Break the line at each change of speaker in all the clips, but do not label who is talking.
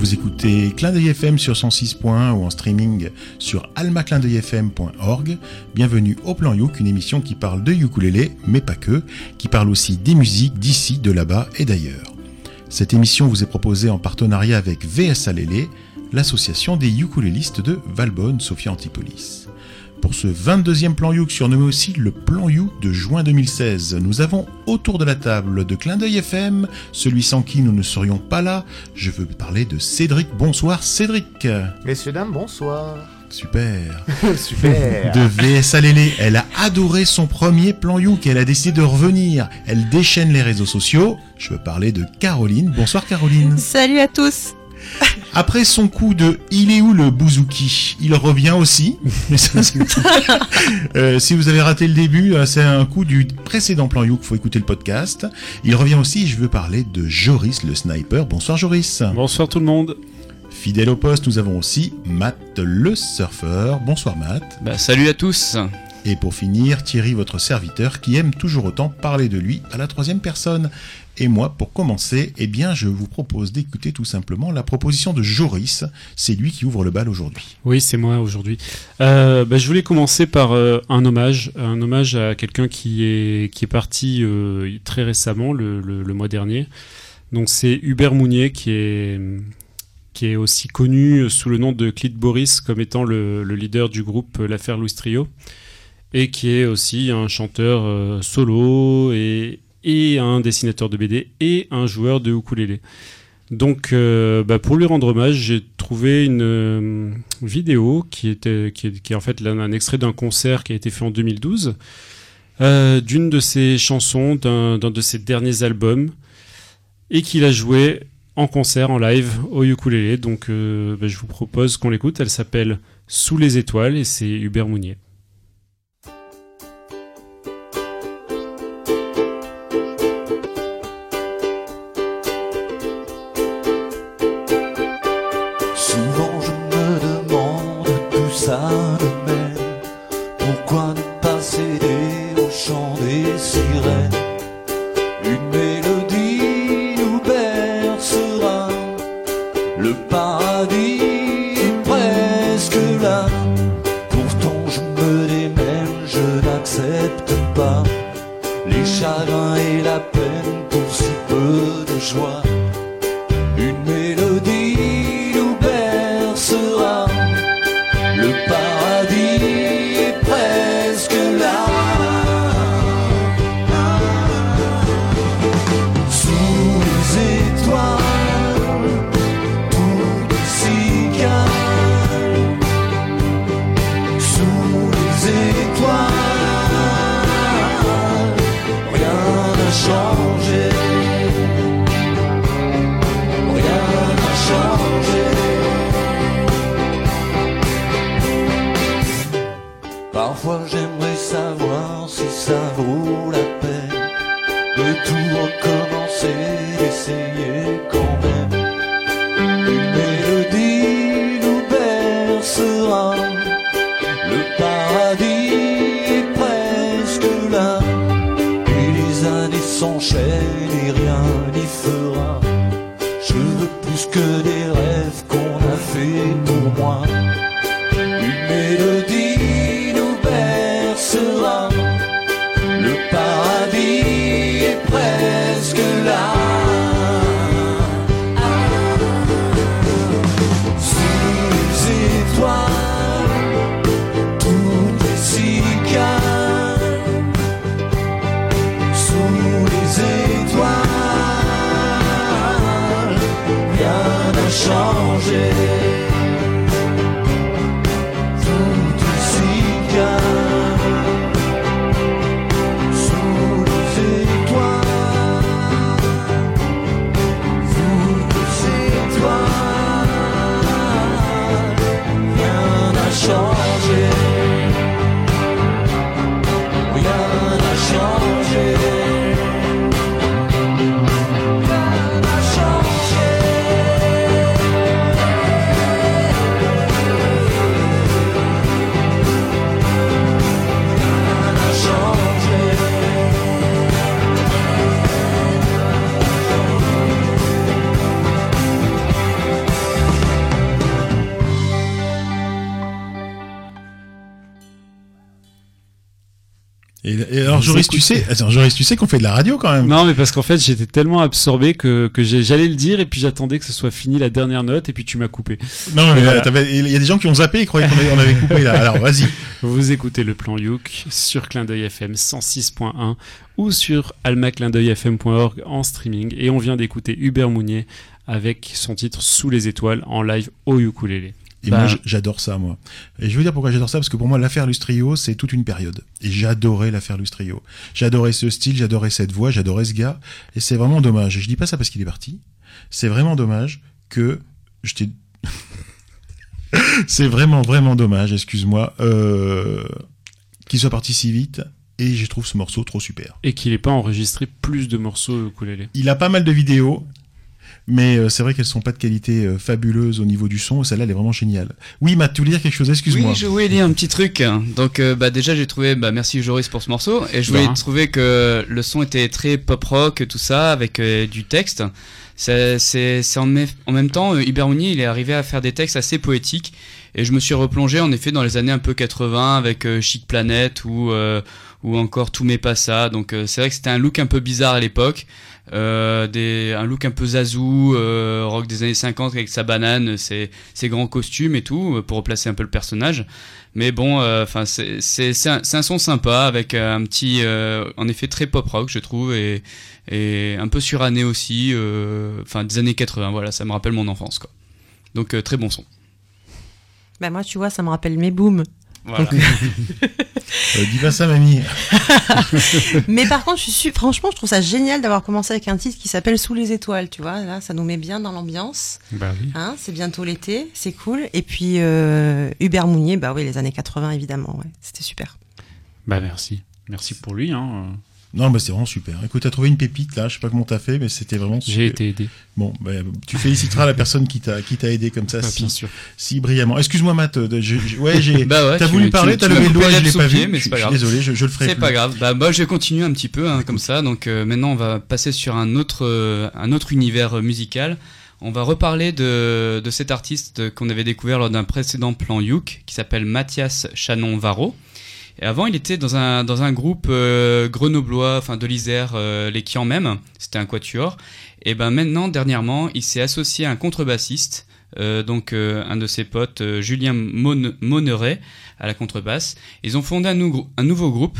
Vous écoutez Clin d'œil FM sur 106.1 ou en streaming sur almaclindeuilfm.org. Bienvenue au Plan Youk, une émission qui parle de ukulélé, mais pas que, qui parle aussi des musiques d'ici, de là-bas et d'ailleurs. Cette émission vous est proposée en partenariat avec VSA Lélé, l'association des ukulélistes de Valbonne, Sophia Antipolis. Pour ce 22e plan Youk, surnommé aussi le plan Youk de juin 2016, nous avons autour de la table de Clin d'œil FM, celui sans qui nous ne serions pas là. Je veux parler de Cédric. Bonsoir Cédric.
Messieurs, dames, bonsoir.
Super.
Super.
De VSA Lélé, elle a adoré son premier plan Youk et elle a décidé de revenir. Elle déchaîne les réseaux sociaux. Je veux parler de Caroline. Bonsoir Caroline.
Salut à tous.
Après son coup de Il est où le bouzouki? Il revient aussi. euh, si vous avez raté le début, euh, c'est un coup du précédent plan Youk, faut écouter le podcast. Il revient aussi, je veux parler de Joris le sniper. Bonsoir Joris.
Bonsoir tout le monde.
Fidèle au poste, nous avons aussi Matt le surfeur. Bonsoir Matt.
Bah, salut à tous.
Et pour finir, Thierry, votre serviteur, qui aime toujours autant parler de lui à la troisième personne. Et moi, pour commencer, eh bien, je vous propose d'écouter tout simplement la proposition de Joris. C'est lui qui ouvre le bal aujourd'hui.
Oui, c'est moi aujourd'hui. Euh, bah, je voulais commencer par euh, un hommage, un hommage à quelqu'un qui est qui est parti euh, très récemment, le, le, mois dernier. Donc c'est Hubert Mounier qui est qui est aussi connu sous le nom de Clit Boris comme étant le, le leader du groupe L'affaire Louis Trio et qui est aussi un chanteur solo et, et, un dessinateur de BD et un joueur de ukulélé. Donc, euh, bah pour lui rendre hommage, j'ai trouvé une euh, vidéo qui, était, qui est, en fait un extrait d'un concert qui a été fait en 2012, euh, d'une de ses chansons, d'un de ses derniers albums, et qu'il a joué en concert, en live, au ukulélé. Donc, bah je vous propose qu'on l'écoute. Elle s'appelle Sous les étoiles et c'est Hubert Mounier.
desse Et, et alors, Joris, tu sais, attends, Joris, tu sais qu'on fait de la radio quand même.
Non, mais parce qu'en fait, j'étais tellement absorbé que, j'allais le dire et puis j'attendais que ce soit fini la dernière note et puis tu m'as coupé.
Non, mais
Voilà.
il y a des gens qui ont zappé et croyaient qu'on avait, on avait coupé là. Alors, vas-y.
Vous écoutez le plan Youk sur Clin d'œil FM 106.1 ou sur almaclindeuilfm.org en streaming et on vient d'écouter Hubert Mounier avec son titre Sous les étoiles en live au ukulélé.
Et
Bah.
moi, j'adore ça, moi. Et je veux dire pourquoi j'adore ça, parce que pour moi, l'affaire Lustrio, c'est toute une période. Et j'adorais l'affaire Lustrio. J'adorais ce style, j'adorais cette voix, j'adorais ce gars. Et c'est vraiment dommage. Et je dis pas ça parce qu'il est parti. C'est vraiment dommage que je t'ai... c'est vraiment, vraiment dommage, excuse-moi, euh, qu'il soit parti si vite. Et je trouve ce morceau trop super.
Et qu'il n'ait pas enregistré plus de morceaux au ukulélé.
Il a pas mal de vidéos, mais euh, c'est vrai qu'elles sont pas de qualité euh, fabuleuse au niveau du son. Celle-là, elle est vraiment géniale. Oui, Matt, tu voulais dire quelque chose Excuse-moi.
Oui, je voulais dire un petit truc. Donc, euh, bah, déjà, j'ai trouvé, bah, merci Joris pour ce morceau. Et je voulais
rien.
trouver que le son était très pop rock, tout ça, avec euh, du texte. C'est, en, me- en même temps, euh, Hubert Mounier, il est arrivé à faire des textes assez poétiques. Et je me suis replongé, en effet, dans les années un peu 80 avec euh, Chic Planet ou, euh, ou encore Tout mais pas ça. Donc, euh, c'est vrai que c'était un look un peu bizarre à l'époque. Euh, des, un look un peu zazou, euh, rock des années 50 avec sa banane, ses, ses grands costumes et tout, pour replacer un peu le personnage. Mais bon, enfin, c'est un, un son sympa avec un petit, en effet, très pop rock, je trouve, et, et un peu suranné aussi, enfin des années 80. Voilà, ça me rappelle mon enfance, quoi. Donc très bon son.
Bah moi, tu vois, ça me rappelle mes booms.
Voilà.
Euh, dis pas ça, mamie.
Mais par contre, je suis franchement, je trouve ça génial d'avoir commencé avec un titre qui s'appelle Sous les étoiles. Tu vois, là, ça nous met bien dans l'ambiance.
Bah oui.
Hein, c'est bientôt l'été, c'est cool. Et puis euh, Hubert Mounier, bah oui, les années 80 évidemment, ouais, c'était super.
Bah merci. Merci pour lui. Hein.
Non, bah c'est vraiment super. Écoute, t'as trouvé une pépite là, je sais pas comment t'as fait, mais c'était vraiment super.
J'ai été aidé.
Bon, bah, tu féliciteras la personne qui t'a qui t'a aidé comme ça,
Bah,
si,
bien sûr.
si brillamment. Excuse-moi, Matt. de- je- je- ouais, j'ai.
Bah ouais,
T'as voulu
tu-
parler, t'as levé le doigt, je l'ai pas
pied,
vu.
mais
Je
c'est pas grave.
désolé, je, je le ferai
C'est
plus.
pas grave. Bah moi je vais continuer un petit peu hein, comme ça. Donc euh, maintenant on va passer sur un autre euh, un autre univers euh, musical. On va reparler de, de cet artiste qu'on avait découvert lors d'un précédent plan Youk qui s'appelle Mathias Chanon Varro. Et avant il était dans un dans un groupe euh, grenoblois, enfin de l'Isère, euh, les Kian même. C'était un quatuor. Et ben maintenant dernièrement il s'est associé à un contrebassiste. euh, donc euh, un de ses potes, euh, Julien Mon- Monneret, à la contrebasse. Ils ont fondé un, un nouveau groupe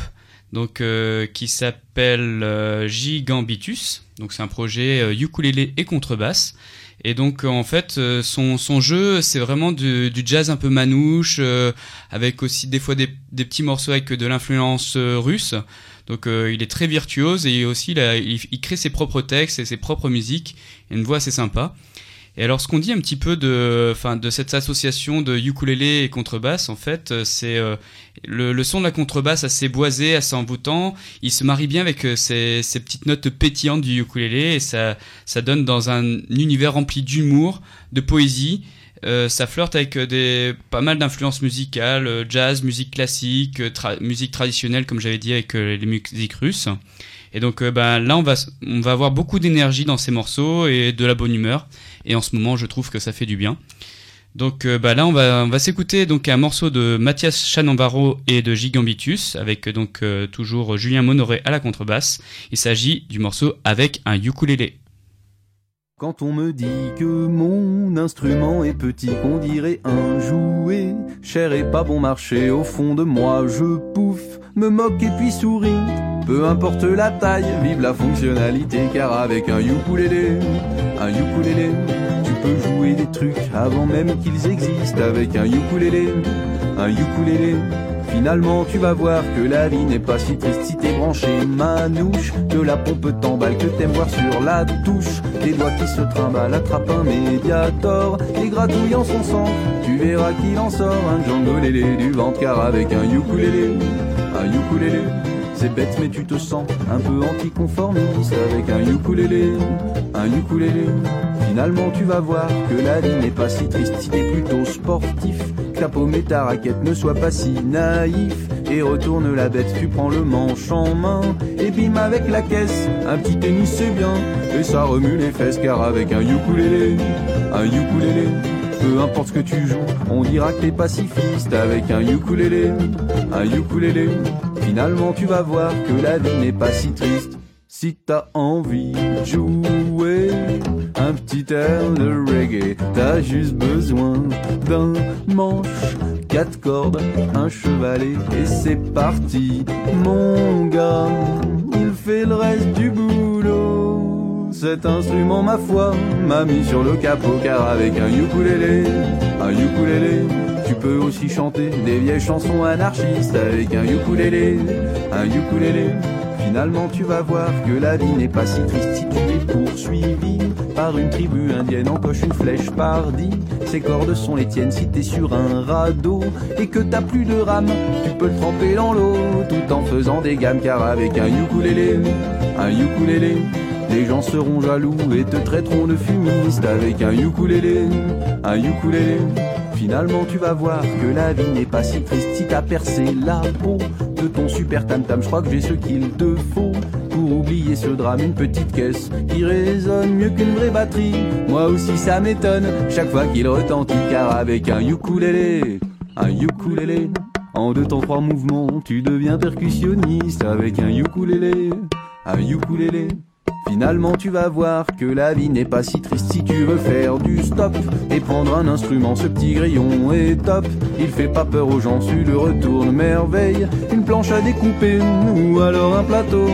donc euh, qui s'appelle euh, Gigambitus. Donc c'est un projet euh, ukulélé et contrebasse. Et donc euh, en fait euh, son, son jeu c'est vraiment du, jazz un peu manouche euh, avec aussi des fois des, petits morceaux avec de l'influence russe. Donc il est très virtuose et aussi il crée ses propres textes et ses propres musiques. Il a une voix assez sympa. Et alors, ce qu'on dit un petit peu de, enfin, de cette association de ukulélé et contrebasse, en fait, euh, c'est euh, le, son de la contrebasse assez boisé, assez envoûtant. Il se marie bien avec euh, ces, petites notes pétillantes du ukulélé et ça, ça donne dans un univers rempli d'humour, de poésie. Ça flirte avec des pas mal d'influences musicales, jazz, musique classique, musique traditionnelle, comme j'avais dit avec les musiques russes. Et donc ben, là, on va, on va avoir beaucoup d'énergie dans ces morceaux et de la bonne humeur. Et en ce moment, je trouve que ça fait du bien. Donc euh, bah là, on va, s'écouter donc un morceau de Mathias Chanambaro et de Gigambitus avec euh, donc euh, toujours Julien Monoré à la contrebasse. Il s'agit du morceau avec un ukulélé.
Quand on me dit que mon instrument est petit, qu'on dirait un jouet, cher et pas bon marché, au fond de moi je pouffe, me moque et puis souris. Peu importe la taille, vive la fonctionnalité, car avec un ukulélé, un ukulélé, tu peux jouer des trucs avant même qu'ils existent. Avec un ukulélé, un ukulélé, Finalement, tu vas voir que la vie n'est pas si triste si t'es branché manouche. Que la pompe t'emballe, que t'aimes voir sur la touche. Des doigts qui se trimballent, attrape un médiator. Et gratouille en son sang, tu verras qu'il en sort un Django lélé du ventre. Car avec un ukulélé, un ukulélé. C'est bête mais tu te sens un peu anticonformiste avec un ukulélé, un ukulélé. Finalement tu vas voir que la vie n'est pas si triste si t'es plutôt sportif. Que ta paume et ta raquette ne soient pas si naïfs. Et retourne la bête, tu prends le manche en main. Et bim avec la caisse, un petit tennis c'est bien. Et ça remue les fesses car avec un ukulélé, un ukulélé. Peu importe ce que tu joues, on dira que t'es pacifiste avec un ukulélé, un ukulélé. Finalement tu vas voir que la vie n'est pas si triste. Si t'as envie de jouer un petit air de reggae, t'as juste besoin d'un manche, quatre cordes, un chevalet et c'est parti. Mon gars, il fait le reste du boulot. Cet instrument, ma foi, m'a mis sur le capot car avec un ukulélé, un ukulélé, tu peux aussi chanter des vieilles chansons anarchistes avec un ukulélé, un ukulélé. Finalement, tu vas voir que la vie n'est pas si triste si tu es poursuivi par une tribu indienne. Encoche une flèche par dix. Ces cordes sont les tiennes si t'es sur un radeau et que t'as plus de rame. Tu peux le tremper dans l'eau tout en faisant des gammes. Car avec un ukulélé, un ukulélé, les gens seront jaloux et te traiteront de fumiste. Avec un ukulélé, un ukulélé. Finalement, tu vas voir que la vie n'est pas si triste si t'as percé la peau de ton super tam-tam. Je crois que j'ai ce qu'il te faut pour oublier ce drame. Une petite caisse qui résonne mieux qu'une vraie batterie. Moi aussi, ça m'étonne chaque fois qu'il retentit. Car avec un ukulélé, un ukulélé, en deux temps trois mouvements, tu deviens percussionniste. Avec un ukulélé, un ukulélé. Finalement, tu vas voir que la vie n'est pas si triste si tu veux faire du stop et prendre un instrument. Ce petit grillon est top. Il fait pas peur aux gens, tu le retournes merveille. Une planche à découper ou alors un plateau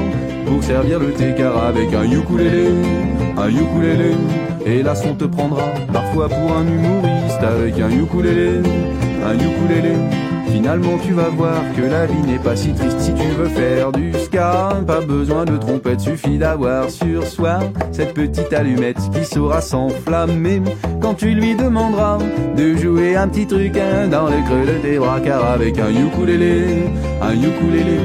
pour servir le thé car avec un ukulélé, un ukulélé. Et là, on te prendra parfois pour un humoriste avec un ukulélé, un ukulélé. Finalement tu vas voir que la vie n'est pas si triste. Si tu veux faire du ska Pas besoin de trompette, suffit d'avoir sur soi Cette petite allumette qui saura s'enflammer. Quand tu lui demanderas de jouer un petit truc hein, dans le creux de tes bras Car avec un ukulélé, un ukulélé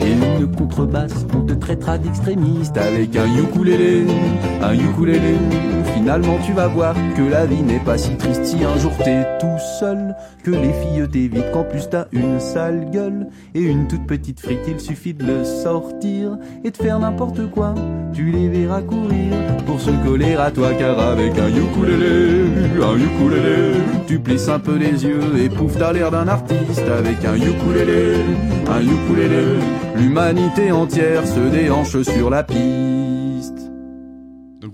et une contrebasse, on te traitera d'extrémiste avec un ukulélé, un ukulélé. Finalement, tu vas voir que la vie n'est pas si triste si un jour t'es tout seul, que les filles t'évitent, qu'en plus t'as une sale gueule et une toute petite frite. Il suffit de le sortir et de faire n'importe quoi. Tu les verras courir pour se coller à toi, car avec un ukulélé, un ukulélé, tu plisses un peu les yeux et pouf, t'as l'air d'un artiste avec un ukulélé, un ukulélé. L'humanité entière se déhanche sur la piste.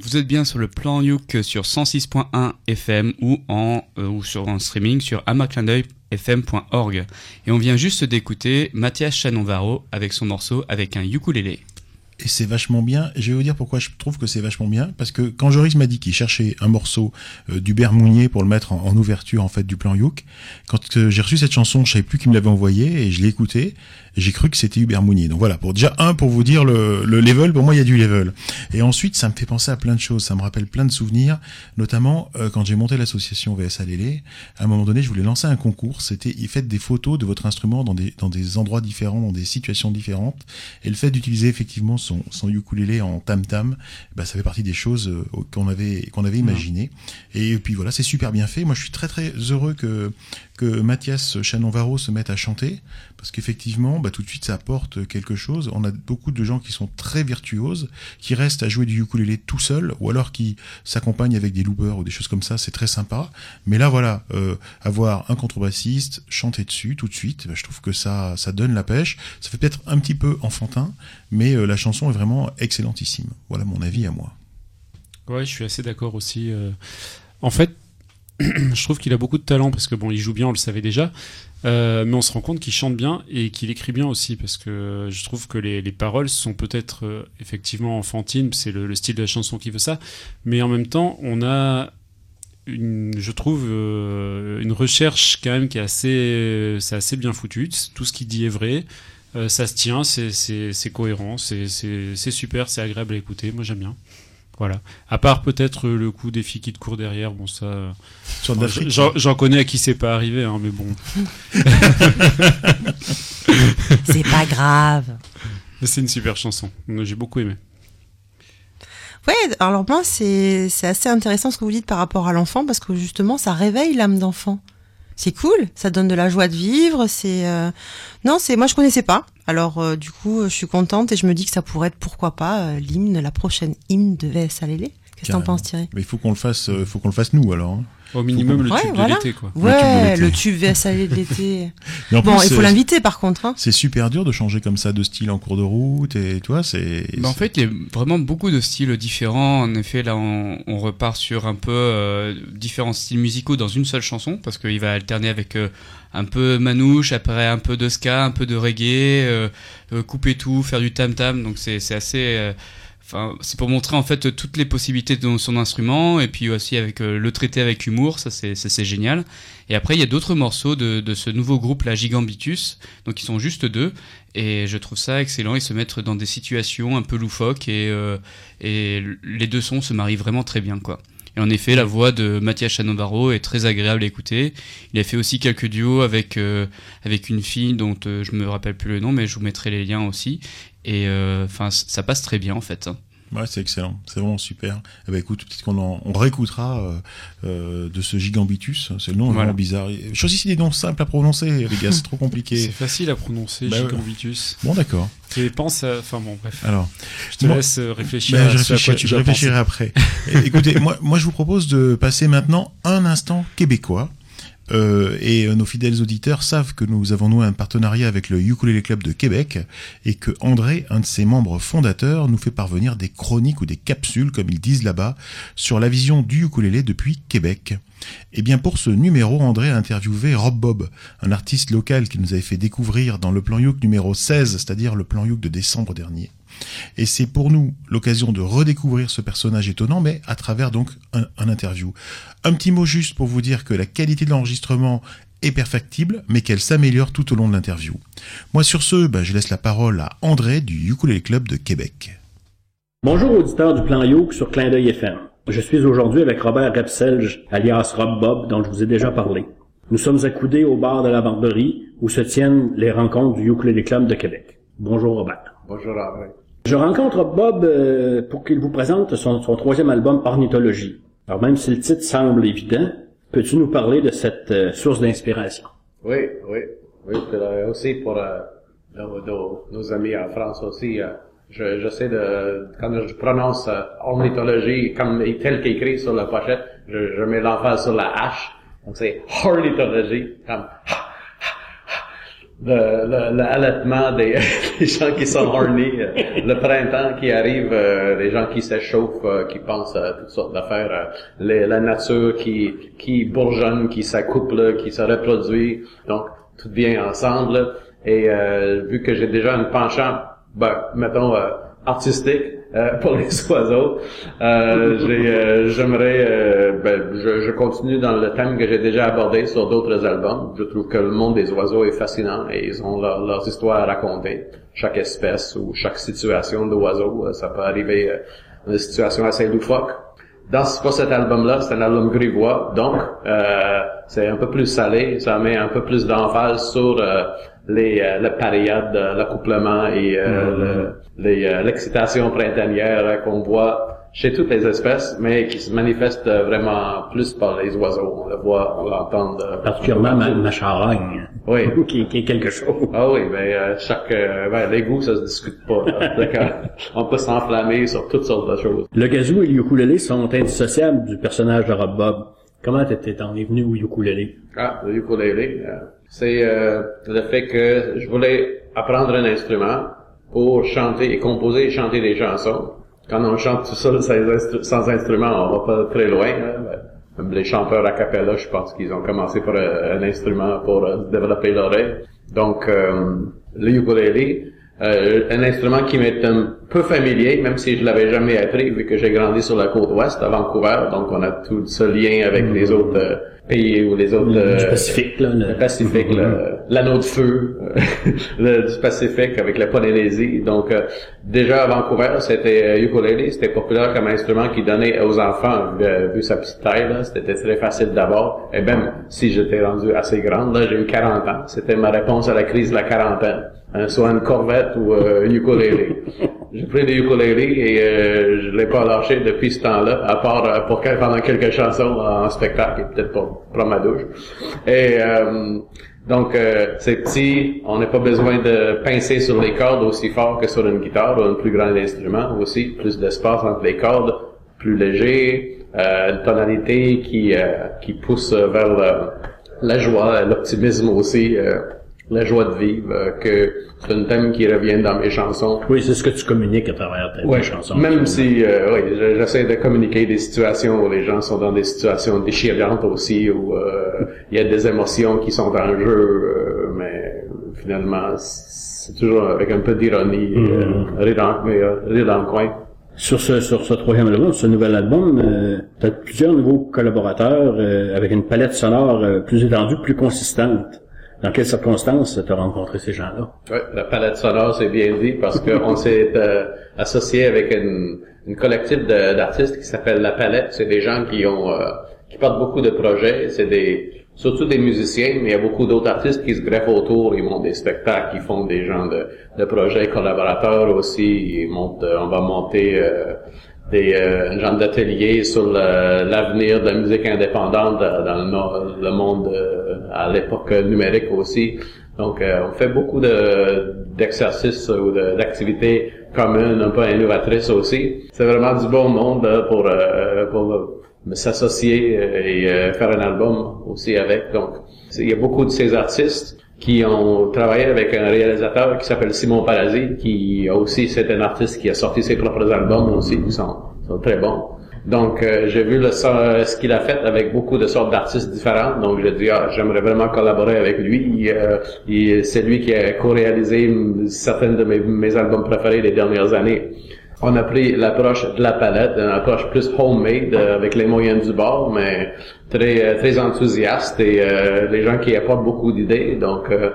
Vous êtes bien sur le plan Youk sur 106.1 FM ou en euh, ou sur streaming sur amaclindeuilfm.org. Et on vient juste d'écouter Mathias Chanon-Varro avec son morceau avec un ukulélé.
Et c'est vachement bien. Je vais vous dire pourquoi je trouve que c'est vachement bien. Parce que quand Joris m'a dit qu'il cherchait un morceau euh, d'Hubert Mounier pour le mettre en, ouverture en fait du plan Youk, quand euh, j'ai reçu cette chanson, je savais plus qui me l'avait envoyé et je l'ai écouté. J'ai cru que c'était Hubert Mounier. Donc voilà, pour déjà un pour vous dire le, le level. Pour moi, il y a du level. Et ensuite, ça me fait penser à plein de choses. Ça me rappelle plein de souvenirs, notamment euh, quand j'ai monté l'association VSA Lélé. À un moment donné, je voulais lancer un concours. C'était il faites des photos de votre instrument dans des dans des endroits différents, dans des situations différentes. Et le fait d'utiliser effectivement son, son ukulélé en tam tam, bah, ça fait partie des choses euh, qu'on avait qu'on avait imaginé. Et puis voilà, c'est super bien fait. Moi, je suis très très heureux que Mathias Chanon-Varro se mette à chanter parce qu'effectivement, bah, tout de suite, ça apporte quelque chose. On a beaucoup de gens qui sont très virtuoses, qui restent à jouer du ukulélé tout seul, ou alors qui s'accompagnent avec des loopers ou des choses comme ça. C'est très sympa. Mais là, voilà, euh, avoir un contrebassiste, chanter dessus tout de suite, bah, je trouve que ça, ça donne la pêche. Ça fait peut-être un petit peu enfantin, mais euh, la chanson est vraiment excellentissime. Voilà mon avis à moi.
Ouais, je suis assez d'accord aussi. euh. En fait, je trouve qu'il a beaucoup de talent parce que bon, il joue bien, on le savait déjà, euh, mais on se rend compte qu'il chante bien et qu'il écrit bien aussi parce que je trouve que les, les paroles sont peut-être euh, effectivement enfantines, c'est le, le style de la chanson qui veut ça, mais en même temps, on a une, je trouve euh, une recherche quand même qui est assez, c'est assez bien foutu. Tout ce qu'il dit est vrai. Ça se tient, c'est- cohérent, c'est super, c'est agréable à écouter. Moi j'aime bien. Voilà. À part peut-être euh, le coup des filles qui te courent derrière, bon ça. euh, J'en connais à qui c'est pas arrivé, hein, mais bon.
C'est pas grave.
C'est une super chanson. J'ai beaucoup aimé.
Ouais, alors moi, c'est c'est assez intéressant ce que vous dites par rapport à l'enfant, parce que justement, ça réveille l'âme d'enfant. C'est cool, ça donne de la joie de vivre, c'est... euh, Non, c'est moi, je connaissais pas. Alors, euh, du coup, je suis contente et je me dis que ça pourrait être, pourquoi pas, euh, l'hymne, la prochaine hymne de VS Alélé. Qu'est-ce que t'en penses, Thierry?
Mais il faut qu'on le fasse, faut qu'on le fasse nous alors. hein.
Au minimum, le
Ouais,
tube de
voilà.
l'été, quoi.
Ouais,
l'été.
le tube VSAL de l'été. Bon,
plus,
il faut
euh,
l'inviter par contre. Hein.
C'est super dur de changer comme ça de style en cours de route et tu vois, c'est.
Bah, en fait, il y a vraiment beaucoup de styles différents. En effet, là, on, on repart sur un peu euh, différents styles musicaux dans une seule chanson, parce qu'il va alterner avec euh, un peu manouche, après un peu de ska, un peu de reggae, euh, couper tout, faire du tam tam. Donc c'est c'est assez. Enfin, c'est pour montrer en fait toutes les possibilités de son instrument et puis aussi avec euh, le traiter avec humour, ça c'est ça, c'est génial. Et après il y a d'autres morceaux de, de ce nouveau groupe la Gigambitus, donc ils sont juste deux et je trouve ça excellent. Ils se mettent dans des situations un peu loufoques et euh, et les deux sons se marient vraiment très bien quoi. Et en effet, la voix de Mathias Chanovaro est très agréable à écouter. Il a fait aussi quelques duos avec euh, avec une fille dont euh, je me rappelle plus le nom, mais je vous mettrai les liens aussi. Et euh, enfin, ça passe très bien en fait. hein.
Ouais, c'est excellent, c'est vraiment super. Eh ben écoute, peut-être qu'on en- on réécoutera euh, euh, de ce gigambitus, c'est le nom
Voilà.
vraiment bizarre. Choisissez des noms simples à prononcer, les gars, c'est trop
C'est
compliqué.
facile à prononcer,
Bah.
Gigambitus.
Bon, d'accord.
Et pense à... Enfin bon, bref.
Alors,
Je te
Moi-
laisse réfléchir
ben,
à
je,
ce à
réfléchis-
quoi tu
je
dois
réfléchirai après. Écoutez, moi, moi, je vous propose de passer maintenant un instant québécois. Euh, et euh, nos fidèles auditeurs savent que nous avons noué un partenariat avec le Ukulele Club de Québec et que André, un de ses membres fondateurs, nous fait parvenir des chroniques ou des capsules, comme ils disent là-bas, sur la vision du ukulélé depuis Québec. Et bien pour ce numéro, André a interviewé Rob Bob, un artiste local qui nous avait fait découvrir dans le plan Youk numéro 16, c'est-à-dire le plan Youk de décembre dernier. Et c'est pour nous l'occasion de redécouvrir ce personnage étonnant, mais à travers donc un, un interview. Un petit mot juste pour vous dire que la qualité de l'enregistrement est perfectible, mais qu'elle s'améliore tout au long de l'interview. Moi sur ce, ben, je laisse la parole à André du Ukulele Club de Québec.
Bonjour auditeurs du plan Youk sur Clin d'œil FM. Je suis aujourd'hui avec Robert Repselge, alias Rob Bob, dont je vous ai déjà parlé. Nous sommes accoudés au bar de la Barberie, où se tiennent les rencontres du Ukulele Club de Québec. Bonjour Robert.
Bonjour André.
Je rencontre Bob euh, pour qu'il vous présente son, troisième album Ornithologie. Alors même si le titre semble évident, peux-tu nous parler de cette euh, source d'inspiration?
Oui, oui, oui. euh, aussi pour euh, nos, nos- amis en France aussi, je, j'essaie de, quand je prononce ornithologie comme tel qu'écrit sur la pochette, je, je mets l'emphase sur la H. Donc c'est ornithologie, comme le, le, le allaitement des, des gens qui sont horny, euh, le printemps qui arrive, euh, les gens qui s'échauffent, euh, qui pensent à toutes sortes d'affaires, euh, la nature qui qui bourgeonne, qui s'accouple, qui se reproduit, donc tout vient ensemble. Et euh, vu que j'ai déjà un penchant, ben, mettons euh, artistique euh, pour les oiseaux, euh, euh, j'aimerais, euh, ben, je, je continue dans le thème que j'ai déjà abordé sur d'autres albums. Je trouve que le monde des oiseaux est fascinant et ils ont leur- leurs histoires à raconter. Chaque espèce ou chaque situation d'oiseau, euh, ça peut arriver dans des situations assez loufoques. Dans ce- pour cet album-là, c'est un album grivois, donc euh, c'est un peu plus salé, ça met un peu plus d'emphase sur euh, les, euh, la période, euh, l'accouplement et euh, le- les, euh, l'excitation printanière qu'on voit chez toutes les espèces, mais qui se manifeste vraiment plus par les oiseaux. On le voit, on l'entend.
Particulièrement ma, ma charogne,
Oui.
qui, qui est quelque chose.
Ah oui, ben euh, chaque euh, ben, les goûts ça se discute pas. là. D'accord. on peut s'enflammer sur toutes sortes de choses.
Le gazou et le ukulélé sont indissociables du personnage de Rob Bob. Comment t'étais t'en es venu au ukulélé?
Ah, le ukulélé, euh, c'est euh, le fait que je voulais apprendre un instrument pour chanter et composer et chanter des chansons. Quand on chante tout seul sans, instru- sans instrument, on va pas très loin. hein. Même les chanteurs a cappella, je pense qu'ils ont commencé par euh, un instrument pour euh, développer l'oreille. Donc, euh, le ukulélé, euh, un instrument qui m'est un peu familier, même si je l'avais jamais appris, vu que j'ai grandi sur la côte ouest, à Vancouver, donc on a tout ce lien avec les autres euh, pays ou les autres...
Du
euh,
Pacifique, là.
le Pacifique, le- l'anneau de feu euh, le- du Pacifique avec la Polynésie. Donc, euh, déjà à Vancouver, c'était euh, ukulélé, c'était populaire comme instrument qui donnait aux enfants, vu, vu sa petite taille, c'était très facile d'abord. Et même si j'étais rendu assez grande, là, j'ai eu 40 ans, c'était ma réponse à la crise de la quarantaine. Hein, soit une corvette ou euh, un ukulélé. J'ai pris le ukulélé et euh, je l'ai pas lâché depuis ce temps-là, à part euh, pour pendant quelques chansons en spectacle et peut-être pour prendre ma douche. Et euh, donc euh, c'est petit, on n'a pas besoin de pincer sur les cordes aussi fort que sur une guitare ou un plus grand instrument aussi, plus d'espace entre les cordes, plus léger, euh, une tonalité qui euh, qui pousse vers le- la joie, l'optimisme aussi, la joie de vivre, euh, que c'est un thème qui revient dans mes chansons.
Oui, c'est ce que tu communiques à travers tes, tes chansons.
Même si, euh, oui, je- j'essaie de communiquer des situations où les gens sont dans des situations déchirantes aussi, où euh, il y a des émotions qui sont en jeu, euh, mais finalement, c'est toujours avec un peu d'ironie, euh, rire, euh, rire dans le coin.
Sur ce, sur ce troisième album, ce nouvel album, tu as plusieurs nouveaux collaborateurs euh, avec une palette sonore euh, plus étendue, plus consistante. Dans quelles circonstances tu as rencontré ces gens-là?
Ouais, la palette sonore, c'est bien dit, parce qu'on s'est euh, associé avec une, une collective d'artistes qui s'appelle La Palette. C'est des gens qui ont euh, qui portent beaucoup de projets. C'est des surtout des musiciens, mais il y a beaucoup d'autres artistes qui se greffent autour. Ils montent des spectacles, ils font des gens de, de projets collaborateurs aussi. Ils montent, euh, on va monter euh, des euh, un genre d'atelier sur l'avenir de la musique indépendante dans, le, monde euh, à l'époque numérique aussi. Donc, euh, on fait beaucoup de d'exercices ou d'activités communes, un peu innovatrices aussi. C'est vraiment du bon monde là, pour euh, pour euh, s'associer euh, et euh, faire un album aussi avec. Donc, il y a beaucoup de ces artistes qui ont travaillé avec un réalisateur qui s'appelle Simon Paradis, qui aussi, c'est un artiste qui a sorti ses propres albums aussi, qui sont, sont très bons. Donc, euh, j'ai vu le, so- ce qu'il a fait avec beaucoup de sortes d'artistes différents. Donc, j'ai dit, ah, j'aimerais vraiment collaborer avec lui. Euh, c'est lui qui a co-réalisé certains de mes, mes albums préférés des dernières années. On a pris l'approche de la palette, une approche plus homemade euh, avec les moyens du bord, mais très euh, très enthousiaste et euh, les gens qui apportent beaucoup d'idées. Donc, euh,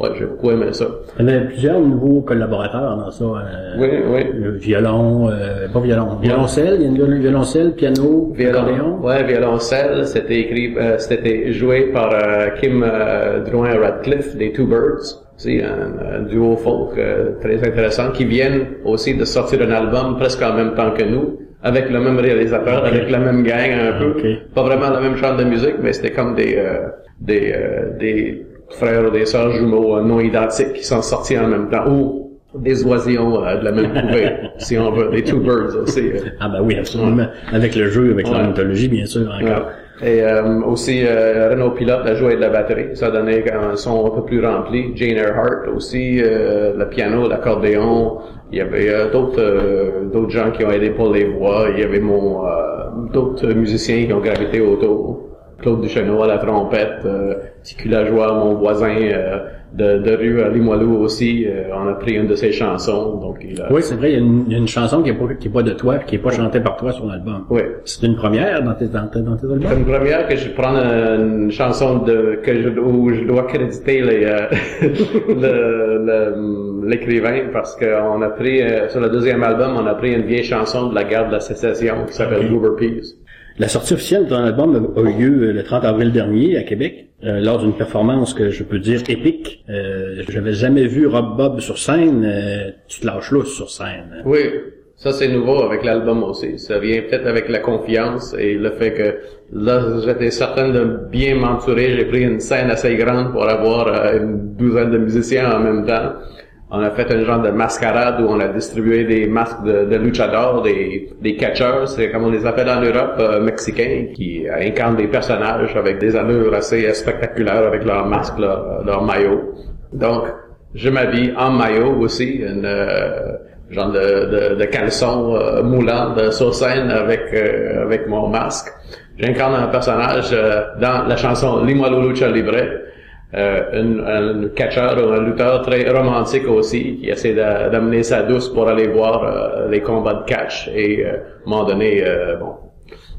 ouais, j'ai beaucoup aimé ça.
Il y avait plusieurs nouveaux collaborateurs dans ça. euh,
Oui, oui.
Le violon, euh, pas violon, violoncelle, il y a une viol- violoncelle, piano.
Violon, ouais, violoncelle, c'était écrit, euh, c'était joué par euh, Kim euh, Drouin Radcliffe des Two Birds. C'est un, un duo folk euh, très intéressant qui viennent aussi de sortir un album presque en même temps que nous, avec le même réalisateur, avec la même gang un peu.
Ok.
Pas vraiment la même genre de musique, mais c'était comme des euh, des euh, des frères ou des sœurs jumeaux euh, non identiques qui sont sortis en même temps. Ou des oisillons euh, de la même couvée, si on veut, des Two Birds aussi. euh.
Ah ben oui, absolument. Avec le jeu, avec
Ouais.
l'ornithologie, bien sûr, encore.
Ouais. Et euh, aussi, euh, Renault Pilote a joué de la batterie. Ça donnait un son un peu plus rempli. Jane Earhart aussi, euh, le piano, l'accordéon. Il y avait euh, d'autres euh, d'autres gens qui ont aidé pour les voix. Il y avait mon euh, d'autres musiciens qui ont gravité autour. Claude Duchesneau à la trompette, euh, Ticu Lajoie, mon voisin euh, de, de rue à Limoilou aussi. euh, on a pris une de ses chansons. Donc il a...
Oui, c'est vrai, il y, a une, chanson qui est pas, qui est pas de toi, qui est pas chantée par toi sur l'album.
Oui.
C'est une première dans tes, dans tes, dans tes
C'est
albums?
une première que je prends une chanson de que je, où je dois créditer les, euh, le- le- l'écrivain parce qu'on a pris euh, sur le deuxième album on a pris une vieille chanson de la guerre de la sécession qui s'appelle
Ok.
Goober Peas.
La sortie officielle de ton album a eu lieu euh, le 30 avril dernier à Québec, euh, lors d'une performance que je peux dire épique. Euh, J'avais jamais vu Rob Bob sur scène. euh, tu te lâches lousse sur scène.
Oui, ça c'est nouveau avec l'album aussi. Ça vient peut-être avec la confiance et le fait que là j'étais certain de bien m'entourer. J'ai pris une scène assez grande pour avoir euh, une douzaine de musiciens en même temps. On a fait un genre de mascarade où on a distribué des masques de, de luchadors, des, des catcheurs, c'est comme on les appelle en Europe, euh, mexicains, qui incarnent des personnages avec des allures assez spectaculaires avec leurs masques, leur, leur maillot. Donc, je m'habille en maillot aussi, une euh, genre de, de, de caleçon euh, moulant de sur scène avec euh, avec mon masque. J'incarne un personnage euh, dans la chanson Limo Lucha Libre, euh, un, catcheur un lutteur très romantique aussi qui essaie d'a- d'amener sa douce pour aller voir euh, les combats de catch et euh, à un moment donné, euh, bon,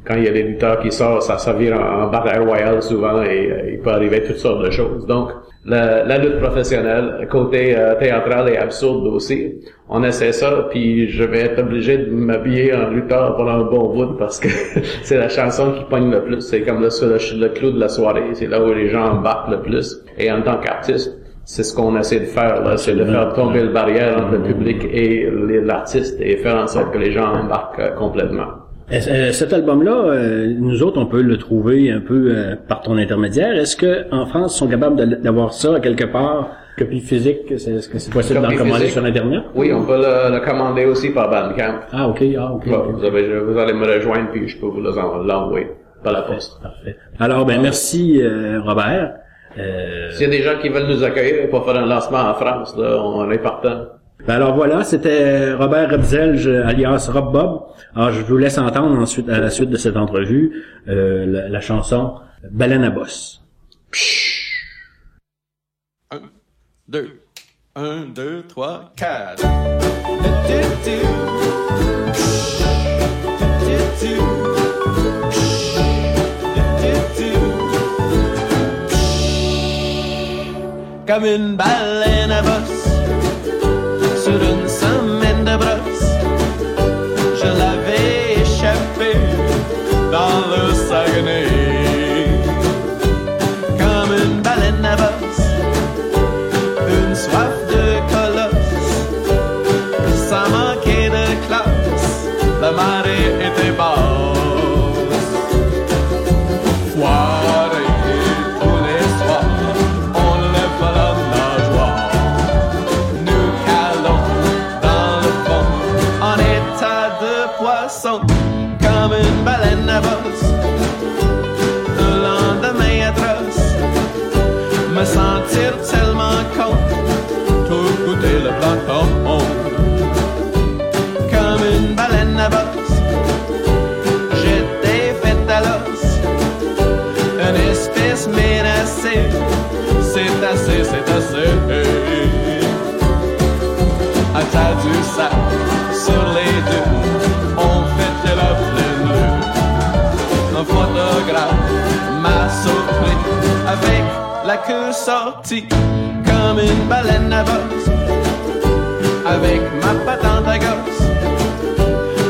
quand il y a des lutteurs qui sortent, ça, ça vire en, en royale souvent et euh, il peut arriver toutes sortes de choses. Donc, la, la lutte professionnelle, côté euh, théâtral et absurde aussi, on essaie ça, puis je vais être obligé de m'habiller en lutteur pendant un bon bout parce que c'est la chanson qui pogne le plus. C'est comme le, le, le clou de la soirée, c'est là où les gens embarquent le plus. Et en tant qu'artiste, c'est ce qu'on essaie de faire, là, c'est de faire tomber le barrière entre le public et l'artiste et faire en sorte que les gens embarquent euh, complètement.
Euh, euh, Cet album-là, euh, nous autres, on peut le trouver un peu euh, par ton intermédiaire. Est-ce que en France, ils sont capables d'avoir ça quelque part Copie physique, est-ce que c'est possible d'en commander
physique.
sur Internet?
Oui, on peut le, le commander aussi par Bandcamp.
Ah, ok, ah, ok.
Bon, vous, avez, vous allez me rejoindre puis je peux vous l'envoyer par la poste.
Parfait. Alors, ben, merci, euh, Robert. Euh,
S'il y a des gens qui veulent nous accueillir pour faire un lancement en France, là, on est partant.
Ben alors voilà, c'était Robert Rebzelge, alias Rob Bob. Alors je vous laisse entendre ensuite, à la suite de cette entrevue, euh, la, la chanson Baleine à bosse.
deux, un, deux, trois, quatre. Comme une baleine à bosse sur les deux, on fêtait pleine lune un photographe m'a sauvé avec la queue sortie comme une baleine à bosse. Avec ma patente à gosse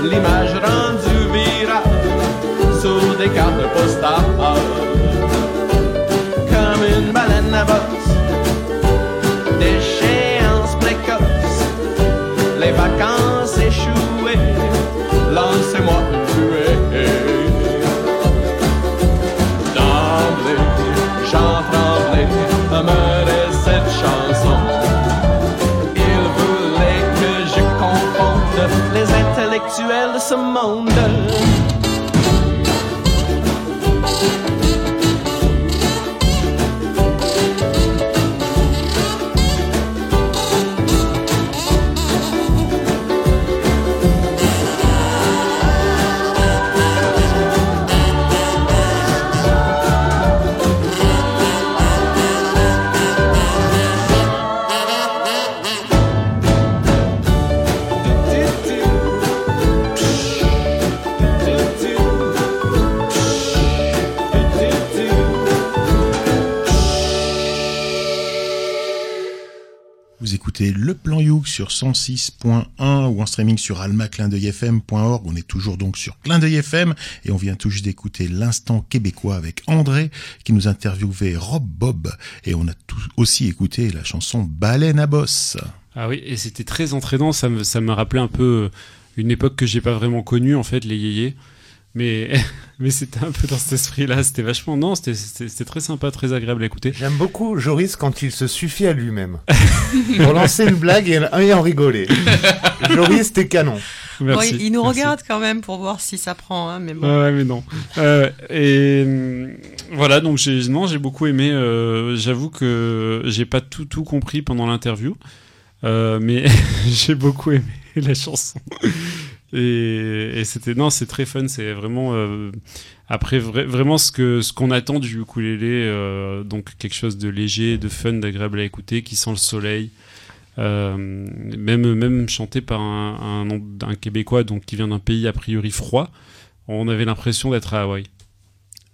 l'image rendue virale sur des cartes postales. Comme une baleine à bosse intellectuels de ce
Le Plan Youk sur 106.1 ou en streaming sur almaclindeuilfm.org. On est toujours donc sur Clin d'œil FM et on vient tout juste d'écouter l'instant québécois avec André qui nous interviewait Rob Bob et on a tout aussi écouté la chanson Baleine à bosse.
Ah oui, et c'était très entraînant, ça me, ça me rappelait un peu une époque que j'ai pas vraiment connue, en fait, les yéyés. Mais, mais c'était un peu dans cet esprit-là, c'était vachement... Non, c'était- très sympa, très agréable à écouter.
J'aime beaucoup Joris quand il se suffit à lui-même. Pour lancer une blague et, et en rigoler. Joris, t'es canon.
Merci.
il, il nous
merci.
regarde quand même pour voir si ça prend, hein, mais bon.
Ouais, ouais, mais non. Euh, et hum, voilà, donc j'ai non, j'ai beaucoup aimé. euh, J'avoue que j'ai pas tout tout compris pendant l'interview, euh, mais j'ai beaucoup aimé la chanson. Et, et c'était non, c'est très fun. C'est vraiment euh, après vra- vraiment ce que ce qu'on attend du ukulélé, euh, donc quelque chose de léger, de fun, d'agréable à écouter, qui sent le soleil. Euh, même même chanté par un, un, un québécois donc qui vient d'un pays a priori froid on avait l'impression d'être à Hawaï.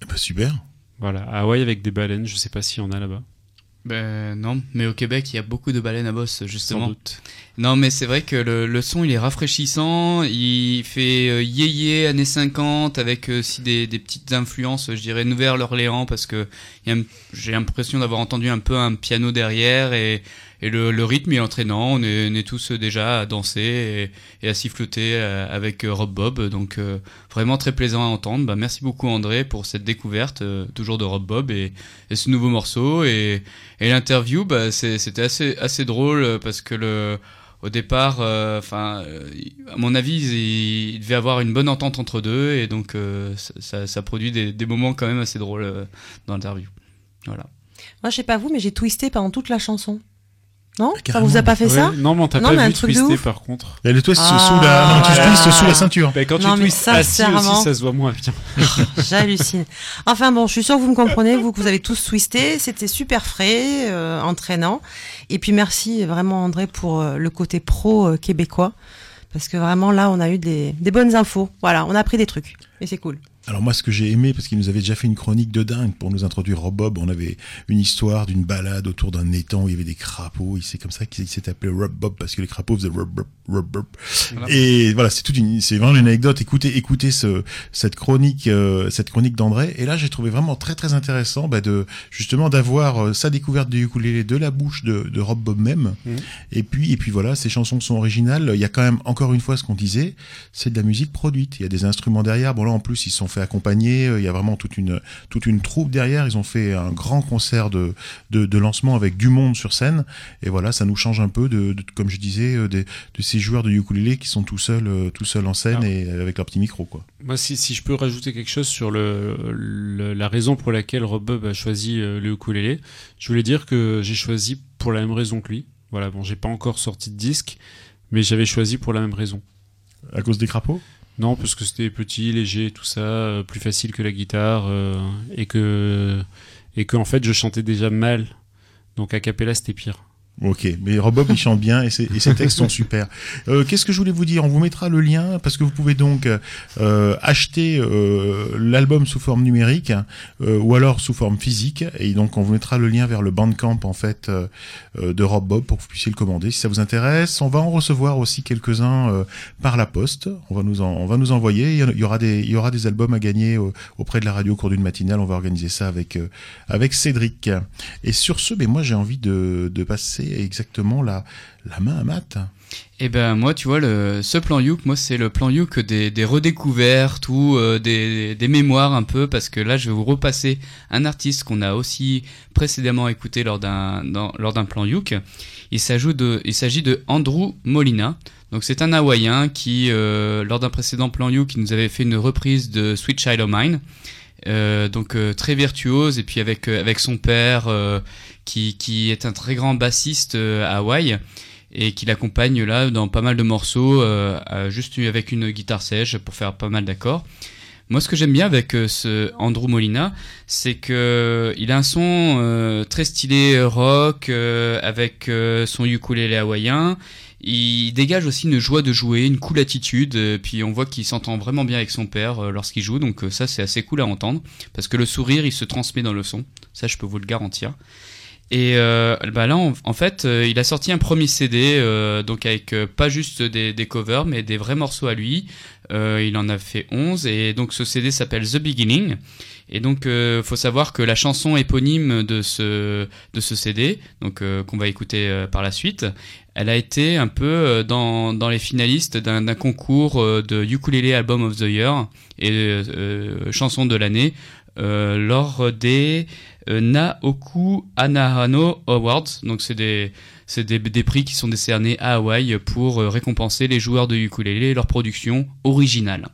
Eh ben, super.
Voilà, à Hawaï avec des baleines, je sais pas s'il y en a là-bas.
Ben non, mais au Québec, il y a beaucoup de baleines à bosse,
Sans
justement.
doute.
Non, mais c'est vrai que le, le son, il est rafraîchissant, il fait euh, yéyé années 50, avec euh, aussi des, des petites influences, je dirais, Nouvelle-Orléans, parce que j'ai l'impression d'avoir entendu un peu un piano derrière, et, et le, rythme est entraînant. On est, tous déjà à danser et, à siffloter euh, avec euh, Rob Bob. Donc euh, vraiment très plaisant à entendre. Bah, merci beaucoup André pour cette découverte toujours de Rob Bob et, ce nouveau morceau et, l'interview. Bah, c'était assez drôle parce que au départ, à mon avis, il, il devait avoir une bonne entente entre deux, et donc ça, produit des, des moments quand même assez drôles dans l'interview. Voilà.
Moi, je sais pas vous, mais j'ai twisté pendant toute la chanson. Non Ça
carrément.
vous a pas fait ça
Ouais, Non, mais on t'a pas
mais un
vu
truc de
twister
ouf.
par contre.
Et le twist
Ah,
sous la, non, tu
voilà.
twistes sous la ceinture.
Bah, quand
Non,
tu twistes assis
sincèrement.
aussi, ça se voit moins bien.
J'hallucine. Enfin bon, je suis sûre que vous me comprenez, vous que vous avez tous twisté. C'était super frais, euh, entraînant. Et puis merci vraiment André pour euh, le côté pro euh, québécois. Parce que vraiment là, on a eu des, des bonnes infos. Voilà, on a appris des trucs. Et c'est cool.
Alors moi, ce que j'ai aimé, parce qu'il nous avait déjà fait une chronique de dingue pour nous introduire Rob Bob, on avait une histoire d'une balade autour d'un étang où il y avait des crapauds. Il c'est comme ça qu'il s'est appelé Rob Bob parce que les crapauds faisaient Rob Bob, Rob Bob.
Voilà.
Et voilà, c'est toute une, c'est vraiment une anecdote. Écoutez, écoutez ce, cette chronique, euh, cette chronique d'André. Et là, j'ai trouvé vraiment très très intéressant bah, de justement d'avoir euh, sa découverte du ukulélé de la bouche de, de Rob Bob même.
Mhm.
Et puis et puis voilà, ces chansons sont originales. Il y a quand même encore une fois ce qu'on disait, c'est de la musique produite. Il y a des instruments derrière. Bon là en plus ils se sont fait accompagner. Euh, Il y a vraiment toute une toute une troupe derrière. Ils ont fait un grand concert de de, de lancement avec du monde sur scène. Et voilà, ça nous change un peu de, de- comme je disais euh, des- de ces joueurs de ukulélé qui sont tout seuls euh, tout seuls en scène
Ah.
et avec leur petit micro quoi.
Moi, si, si je peux rajouter quelque chose sur le, le- la raison pour laquelle Rob Bob a choisi le ukulélé, je voulais dire que j'ai choisi pour la même raison que lui. Voilà, bon, j'ai pas encore sorti de disque, mais j'avais choisi pour la même raison.
À cause des crapauds?
Non, parce que c'était petit, léger, tout ça, euh, plus facile que la guitare, euh, et que et que en fait je chantais déjà mal, donc a cappella c'était pire.
Ok, mais Rob Bob il chante bien et ses, et ses textes sont super. Euh, Qu'est-ce que je voulais vous dire? On vous mettra le lien parce que vous pouvez donc euh, acheter euh, l'album sous forme numérique euh, ou alors sous forme physique et donc on vous mettra le lien vers le Bandcamp en fait euh, euh, de Rob Bob pour que vous puissiez le commander si ça vous intéresse. On va en recevoir aussi quelques-uns par la poste. On va nous en, on va nous envoyer. Il y aura des il y aura des albums à gagner auprès de la radio au cours d'une matinale. On va organiser ça avec avec Cédric. Et sur ce, ben moi j'ai envie de, de passer exactement la, la main à Matt.
Et ben moi, tu vois, le, ce plan Youk, moi c'est le plan Youk des, redécouvertes ou euh, des, des mémoires un peu, parce que là je vais vous repasser un artiste qu'on a aussi précédemment écouté lors d'un plan Youk. Il s'agit de, de Andrew Molina. Donc c'est un Hawaïen qui, euh, lors d'un précédent plan Youk, qui nous avait fait une reprise de Sweet Child of Mine. Euh, donc euh, très virtuose et puis avec euh, avec son père euh, qui qui est un très grand bassiste euh, à Hawaï et qui l'accompagne là dans pas mal de morceaux euh, juste avec une guitare sèche pour faire pas mal d'accords. Moi, ce que j'aime bien avec ce Andrew Molina, c'est que il a un son très stylé rock avec son ukulélé hawaïen. Il dégage aussi une joie de jouer, une cool attitude, euh, puis on voit qu'il s'entend vraiment bien avec son père euh, lorsqu'il joue, donc euh, ça c'est assez cool à entendre, parce que le sourire il se transmet dans le son, ça je peux vous le garantir. Et bah là, en, fait, il a sorti un premier CD, donc avec pas juste des, des covers, mais des vrais morceaux à lui. Il en a fait 11, et donc ce CD s'appelle The Beginning. Et donc, faut savoir que la chanson éponyme de ce de CD, donc qu'on va écouter par la suite, elle a été un peu euh, dans dans les finalistes d'un concours euh, de ukulele album of the year et euh, chanson de l'année euh, lors des Naoku Anahano Awards. Donc c'est des des, des prix qui sont décernés à Hawaï pour récompenser les joueurs de ukulélé et leur production originale.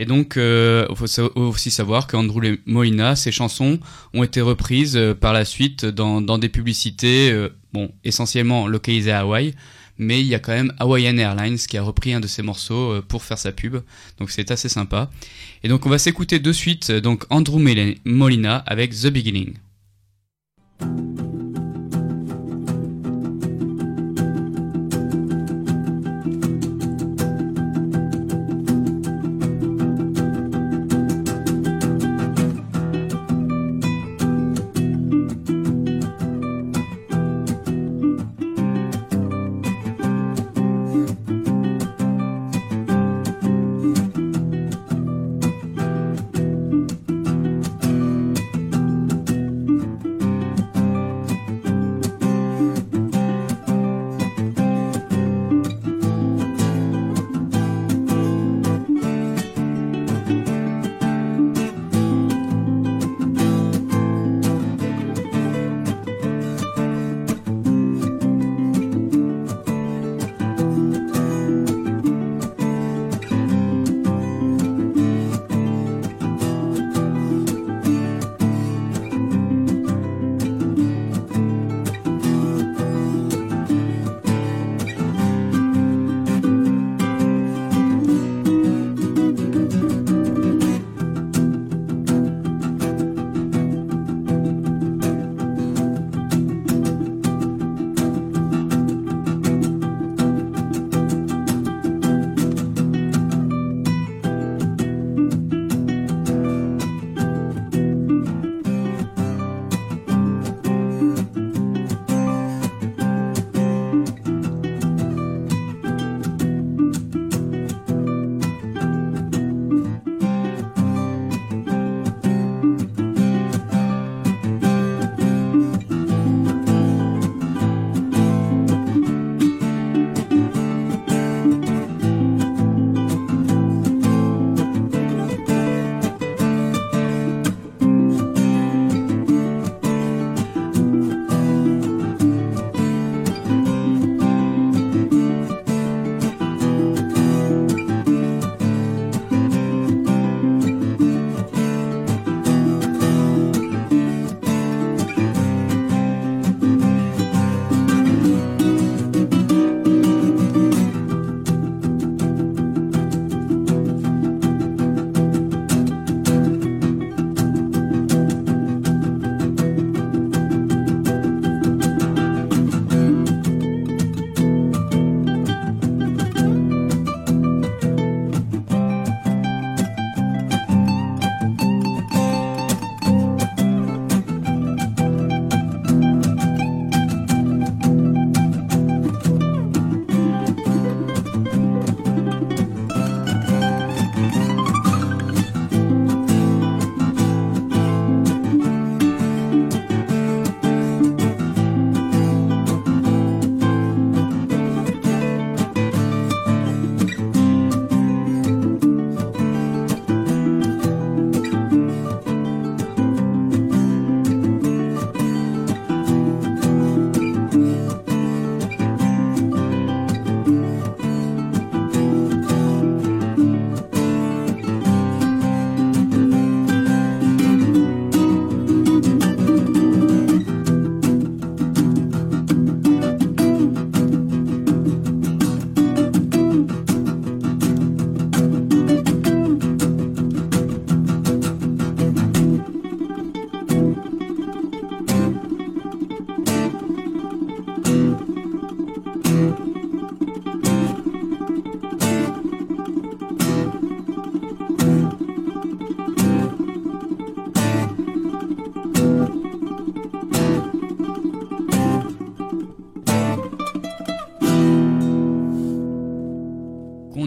Et donc, il euh, faut aussi savoir qu'Andrew Molina, ses chansons ont été reprises euh, par la suite dans, dans des publicités, euh, bon, essentiellement localisées à Hawaï, mais il y a quand même Hawaiian Airlines qui a repris un de ses morceaux pour faire sa pub, donc c'est assez sympa. Et donc, on va s'écouter de suite donc Andrew Molina avec The Beginning.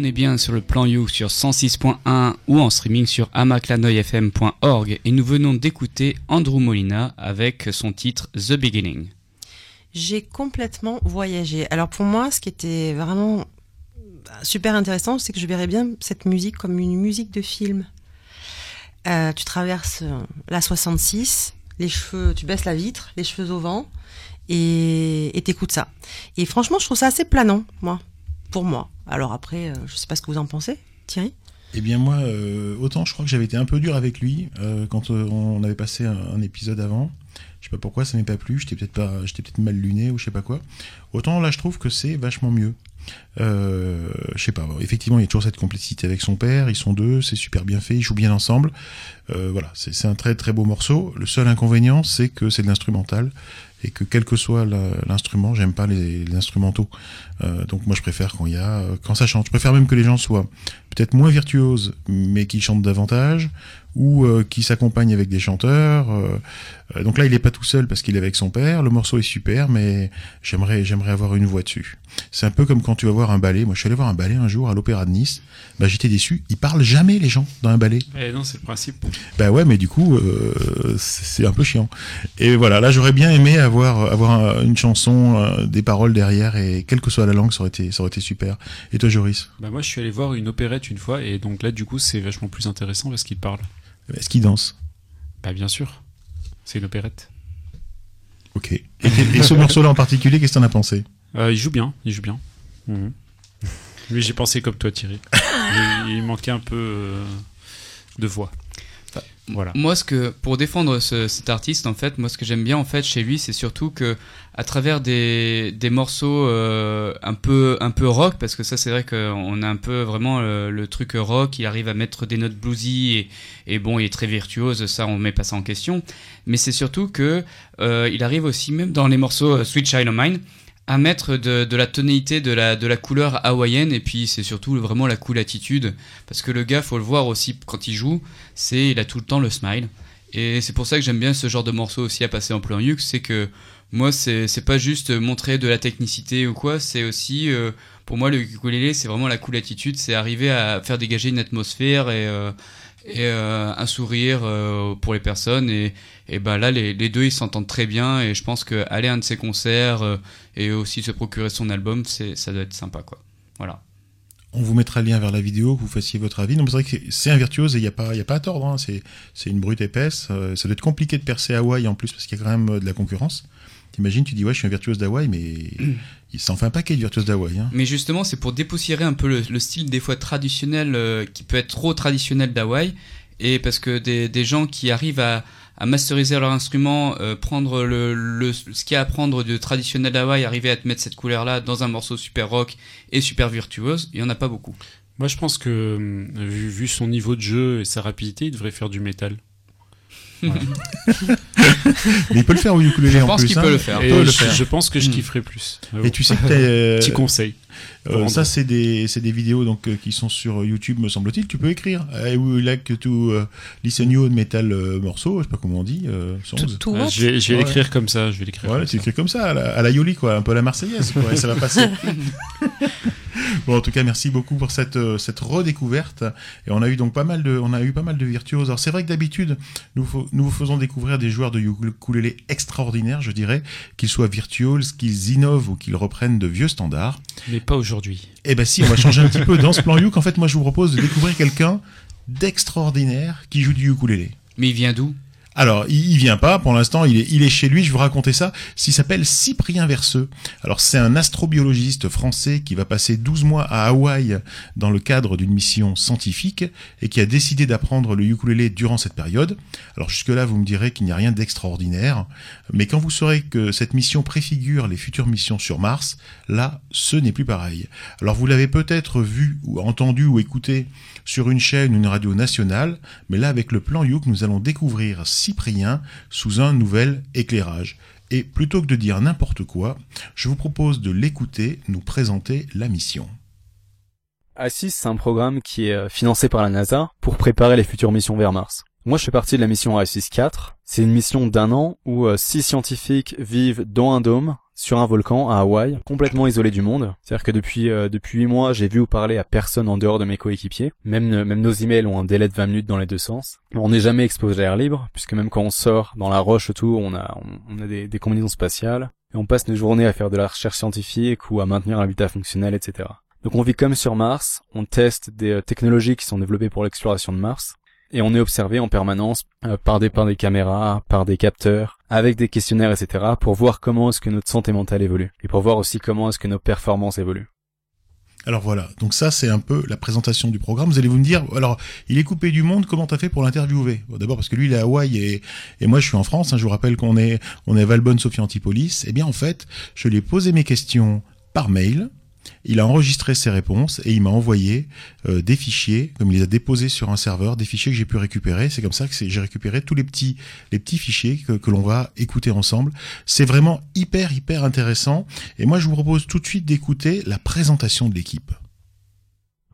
On est bien sur le plan You sur 106.1 ou en streaming sur amaclanoyfm.org et nous venons d'écouter Andrew Molina avec son titre The Beginning.
J'ai complètement voyagé. Alors pour moi, ce qui était vraiment super intéressant, c'est que je verrais bien cette musique comme une musique de film. Euh, tu traverses euh, la 66, les cheveux, tu baisses la vitre, les cheveux au vent, et et t'écoutes ça. Et franchement, je trouve ça assez planant, moi, pour moi. Alors après, euh, je sais pas ce que vous en pensez, Thierry.
Eh bien moi, euh, autant je crois que j'avais été un peu dur avec lui euh, quand on avait passé un, épisode avant. Je sais pas pourquoi ça m'est pas plu. J'étais peut-être pas, j'étais peut-être mal luné ou je sais pas quoi. Autant là, je trouve que c'est vachement mieux. Je sais pas. effectivement, il y a toujours cette complicité avec son père. Ils sont deux, c'est super bien fait. Ils jouent bien ensemble. Voilà, c'est un très très beau morceau. Le seul inconvénient, c'est que c'est de l'instrumental et que quel que soit l'instrument, j'aime pas les, les instrumentaux. Euh, donc moi, je préfère quand il y a, euh, quand ça chante. Je préfère même que les gens soient peut-être moins virtuoses, mais qui chantent davantage, ou euh, qui s'accompagnent avec des chanteurs. euh, euh, donc là, il est pas tout seul parce qu'il est avec son père. Le morceau est super, mais j'aimerais j'aimerais avoir une voix dessus. C'est un peu comme quand tu vas voir un ballet. Moi, je suis allé voir un ballet un jour à l'Opéra de Nice. Bah, j'étais déçu. Ils parlent jamais les gens dans un ballet.
Eh non, c'est le principe.
Bah ouais, mais du coup, euh, c'est un peu chiant. Et voilà, là, j'aurais bien aimé avoir avoir un- une chanson, euh, des paroles derrière, et quelle que soit la langue, ça aurait été ça aurait été super. Et toi, Joris,
Bah moi, je suis allé voir une opérette une fois, et donc là, du coup, c'est vachement plus intéressant parce qu'il parle.
est-ce qu'il danse?
Bah bien sûr, c'est une opérette.
Ok. Et, ce morceau-là en particulier, qu'est-ce que t'en as pensé?
Euh, il joue bien, il joue bien. Mhm. Mais j'ai pensé comme toi, Thierry. il, il manquait un peu euh, de voix.
Moi, ce que pour défendre ce- cet artiste, en fait, moi, ce que j'aime bien en fait chez lui, c'est surtout que à travers des, des morceaux euh, un peu un peu rock, parce que ça, c'est vrai qu'on a un peu vraiment le, truc rock. Il arrive à mettre des notes bluesy et, et bon, il est très virtuose. Ça, on met pas ça en question. Mais c'est surtout que euh, il arrive aussi même dans les morceaux euh, Sweet Child of Mine à mettre de, la tonalité, de la, couleur hawaïenne, et puis c'est surtout vraiment la cool attitude, parce que le gars, faut le voir aussi quand il joue, c'est il a tout le temps le smile, et c'est pour ça que j'aime bien ce genre de morceau aussi à passer en plan Yux, c'est que moi, c'est pas juste montrer de la technicité ou quoi, c'est aussi, euh, pour moi, le ukulélé, c'est vraiment la cool attitude, c'est arriver à faire dégager une atmosphère et, euh, et euh, un sourire euh, pour les personnes, et, et bah là, les, les deux, ils s'entendent très bien, et je pense qu'aller à un de ses concerts euh, et aussi se procurer son album, c'est ça doit être sympa, quoi. Voilà.
On vous mettra le lien vers la vidéo, que vous fassiez votre avis. C'est vrai que c'est un virtuose et il n'y a, pas- y a pas à tordre. Hein. C'est une brute épaisse. Ça doit être compliqué de percer Hawaï en plus parce qu'il y a quand même de la concurrence. T'imagines, tu dis ouais, je suis un virtuose d'Hawaï, mais il s'en fait un paquet de virtuoses d'Hawaï. Hein.
Mais justement, c'est pour dépoussiérer un peu le, le style des fois traditionnel, euh, qui peut être trop traditionnel d'Hawaï, et parce que des, des gens qui arrivent à, à masteriser leur instrument, euh, prendre le, le, ce qu'il y a à prendre de traditionnel d'Hawaï, arriver à te mettre cette couleur-là dans un morceau super rock et super virtuose, il y en a pas beaucoup.
Moi, je pense que hum, vu, vu son niveau de jeu et sa rapidité, il devrait faire du métal. Voilà.
Mais il peut le faire au ukulélé
Je
en
pense
plus.
qu'il
hein.
peut le faire.
Et
peut le
je,
faire.
je pense que je
Hmm.
kifferais plus.
Et
bon.
tu sais que t'as, euh,
Petit conseil.
Euh, ça, c'est des, c'est des vidéos donc euh, qui sont sur YouTube, me semble-t-il. Tu peux écrire I would like to uh, listen you metal euh, morceau, je sais pas comment on dit. Songs.
Ah, je vais, je vais
Ouais.
l'écrire comme ça. Je vais l'écrire.
Ouais,
comme
tu
ça.
écris comme ça, à la, à la Yoli, quoi, un peu à la Marseillaise, quoi, et ça va passer. bon, en tout cas, merci beaucoup pour cette, euh, cette redécouverte. Et on a eu donc pas mal de, on a eu pas mal de virtuoses. Alors, c'est vrai que d'habitude, nous, nous vous faisons découvrir des joueurs de ukulélé extraordinaires, je dirais, qu'ils soient virtuoses, qu'ils innovent ou qu'ils reprennent de vieux standards.
Mais pas aujourd'hui.
Eh ben si, on va changer un petit peu dans ce plan Youk. En fait, moi, je vous propose de découvrir quelqu'un d'extraordinaire qui joue du ukulélé.
Mais il vient d'où?
Alors, il, il vient pas, pour l'instant, il est, il chez lui, je vous raconter ça. S'il s'appelle Cyprien Verseux. Alors, c'est un astrobiologiste français qui va passer 12 mois à Hawaï dans le cadre d'une mission scientifique et qui a décidé d'apprendre le ukulélé durant cette période. Alors, jusque-là, vous me direz qu'il n'y a rien d'extraordinaire. Mais quand vous saurez que cette mission préfigure les futures missions sur Mars, là, ce n'est plus pareil. Alors, vous l'avez peut-être vu ou entendu ou écouté sur une chaîne ou une radio nationale, mais là, avec le plan Youk, nous allons découvrir Cyprien sous un nouvel éclairage. Et plutôt que de dire n'importe quoi, je vous propose de l'écouter nous présenter la mission.
ASIS, c'est un programme qui est euh, financé par la NASA pour préparer les futures missions vers Mars. Moi, je fais partie de la mission ASIS 4. C'est une mission d'un an où euh, six scientifiques vivent dans un dôme sur un volcan à Hawaï, complètement isolé du monde. C'est-à-dire que depuis euh, depuis huit mois, j'ai vu ou parlé à personne en dehors de mes coéquipiers. Même même nos emails ont un délai de 20 minutes dans les deux sens. On n'est jamais exposé à l'air libre, puisque même quand on sort dans la roche autour, on a on, a des, des combinaisons spatiales et on passe nos journées à faire de la recherche scientifique ou à maintenir l'habitat fonctionnel, etc. Donc on vit comme sur Mars, on teste des euh, technologies qui sont développées pour l'exploration de Mars, et on est observé en permanence euh, par des caméras, par des capteurs, avec des questionnaires, etc. pour voir comment est-ce que notre santé mentale évolue et pour voir aussi comment est-ce que nos performances évoluent.
Alors voilà, donc ça c'est un peu la présentation du programme. Vous allez vous me dire, alors il est coupé du monde, comment t'as fait pour l'interviewer? Bon, D'abord parce que lui il est à Hawaï et, moi je suis en France. Hein, je vous rappelle qu'on est on Valbonne, Sophie Antipolis. Eh bien en fait, je lui ai posé mes questions par mail il a enregistré ses réponses et il m'a envoyé euh, des fichiers, comme il les a déposés sur un serveur, des fichiers que j'ai pu récupérer. C'est comme ça que j'ai récupéré tous les petits, les petits fichiers que, que l'on va écouter ensemble. C'est vraiment hyper, hyper intéressant. Et moi, je vous propose tout de suite d'écouter la présentation de l'équipe.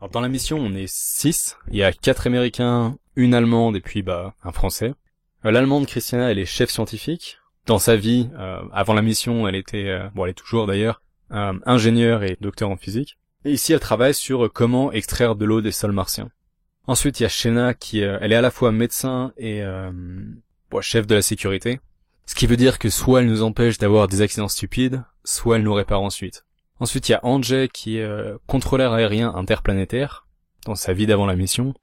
Alors dans la mission, on est six. Il y a quatre Américains, une Allemande et puis bah un Français. Euh, L'Allemande Christiana, elle est chef scientifique. Dans sa vie, euh, avant la mission, elle était, bon, elle est toujours d'ailleurs, euh, ingénieur et docteur en physique. Et ici, elle travaille sur euh, comment extraire de l'eau des sols martiens. Ensuite, il y a Shena qui, euh, elle est à la fois médecin et chef de la sécurité. Ce qui veut dire que soit elle nous empêche d'avoir des accidents stupides, soit elle nous répare ensuite. Ensuite, il y a Andrzej qui est contrôleur aérien interplanétaire dans sa vie d'avant la mission.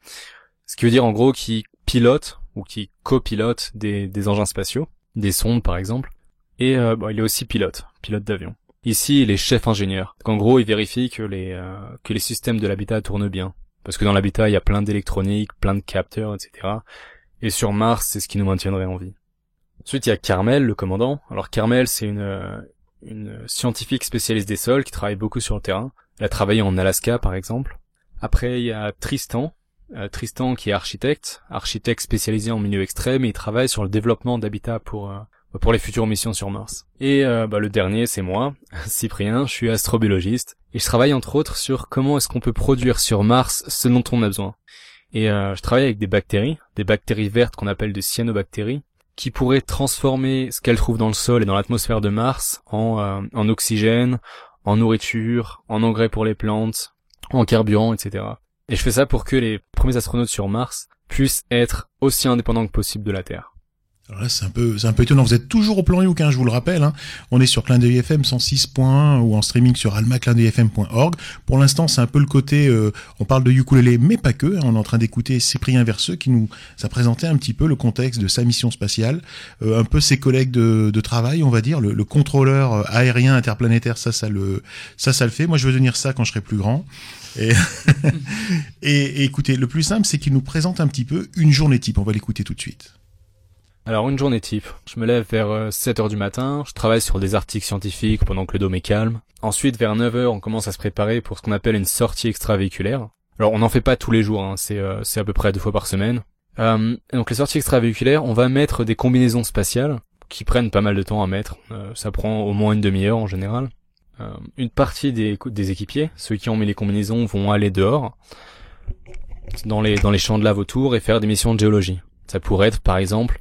Ce qui veut dire en gros qu'il pilote ou qui copilote des, des engins spatiaux, des sondes par exemple. Et il est aussi pilote, pilote d'avion. Ici, il est chef ingénieur. en gros, il vérifie que les euh, que les systèmes de l'habitat tournent bien. Parce que dans l'habitat, il y a plein d'électronique, plein de capteurs, etc. Et sur Mars, c'est ce qui nous maintiendrait en vie. Ensuite, il y a Carmel, le commandant. Alors Carmel, c'est une euh, une scientifique spécialiste des sols qui travaille beaucoup sur le terrain. Elle a travaillé en Alaska, par exemple. Après, il y a Tristan. Euh, Tristan qui est architecte, architecte spécialisé en milieu extrême et il travaille sur le développement d'habitat pour pour les futures missions sur Mars. Et euh, bah, le dernier, c'est moi, Cyprien, je suis astrobiologiste, et je travaille entre autres sur comment est-ce qu'on peut produire sur Mars ce dont on a besoin. Et euh, je travaille avec des bactéries, des bactéries vertes qu'on appelle des cyanobactéries, qui pourraient transformer ce qu'elles trouvent dans le sol et dans l'atmosphère de Mars en, euh, en oxygène, en nourriture, en engrais pour les plantes, en carburant, etc. Et je fais ça pour que les premiers astronautes sur Mars puissent être aussi indépendants que possible de la Terre.
Alors là, c'est un peu, c'est un peu étonnant. Vous êtes toujours au plan Youk, hein, je vous le rappelle. Hein. On est sur Clin d'œil FM 106.1 ou en streaming sur almaclindeuilfm.org. Pour l'instant, c'est un peu le côté, euh, on parle de ukulélé, mais pas que. Hein. On est en train d'écouter Cyprien Verseux qui nous a présenté un petit peu le contexte de sa mission spatiale, euh, un peu ses collègues de, de travail, on va dire, le, le, contrôleur aérien interplanétaire. Ça, ça le, ça, ça le fait. Moi, je veux devenir ça quand je serai plus grand. Et, et, et écoutez, le plus simple, c'est qu'il nous présente un petit peu une journée type. On va l'écouter tout de suite.
Alors une journée type, je me lève vers 7h euh, du matin, je travaille sur des articles scientifiques pendant que le dôme est calme. Ensuite vers 9h on commence à se préparer pour ce qu'on appelle une sortie extravéhiculaire. Alors on n'en fait pas tous les jours, hein, c'est euh, à peu près deux fois par semaine. Euh, donc les sorties extravéhiculaires, on va mettre des combinaisons spatiales qui prennent pas mal de temps à mettre. Ça prend au moins une demi-heure en général. une partie des, équipiers, ceux qui ont mis les combinaisons, vont aller dehors dans les dans les champs de lave autour et faire des missions de géologie. Ça pourrait être par exemple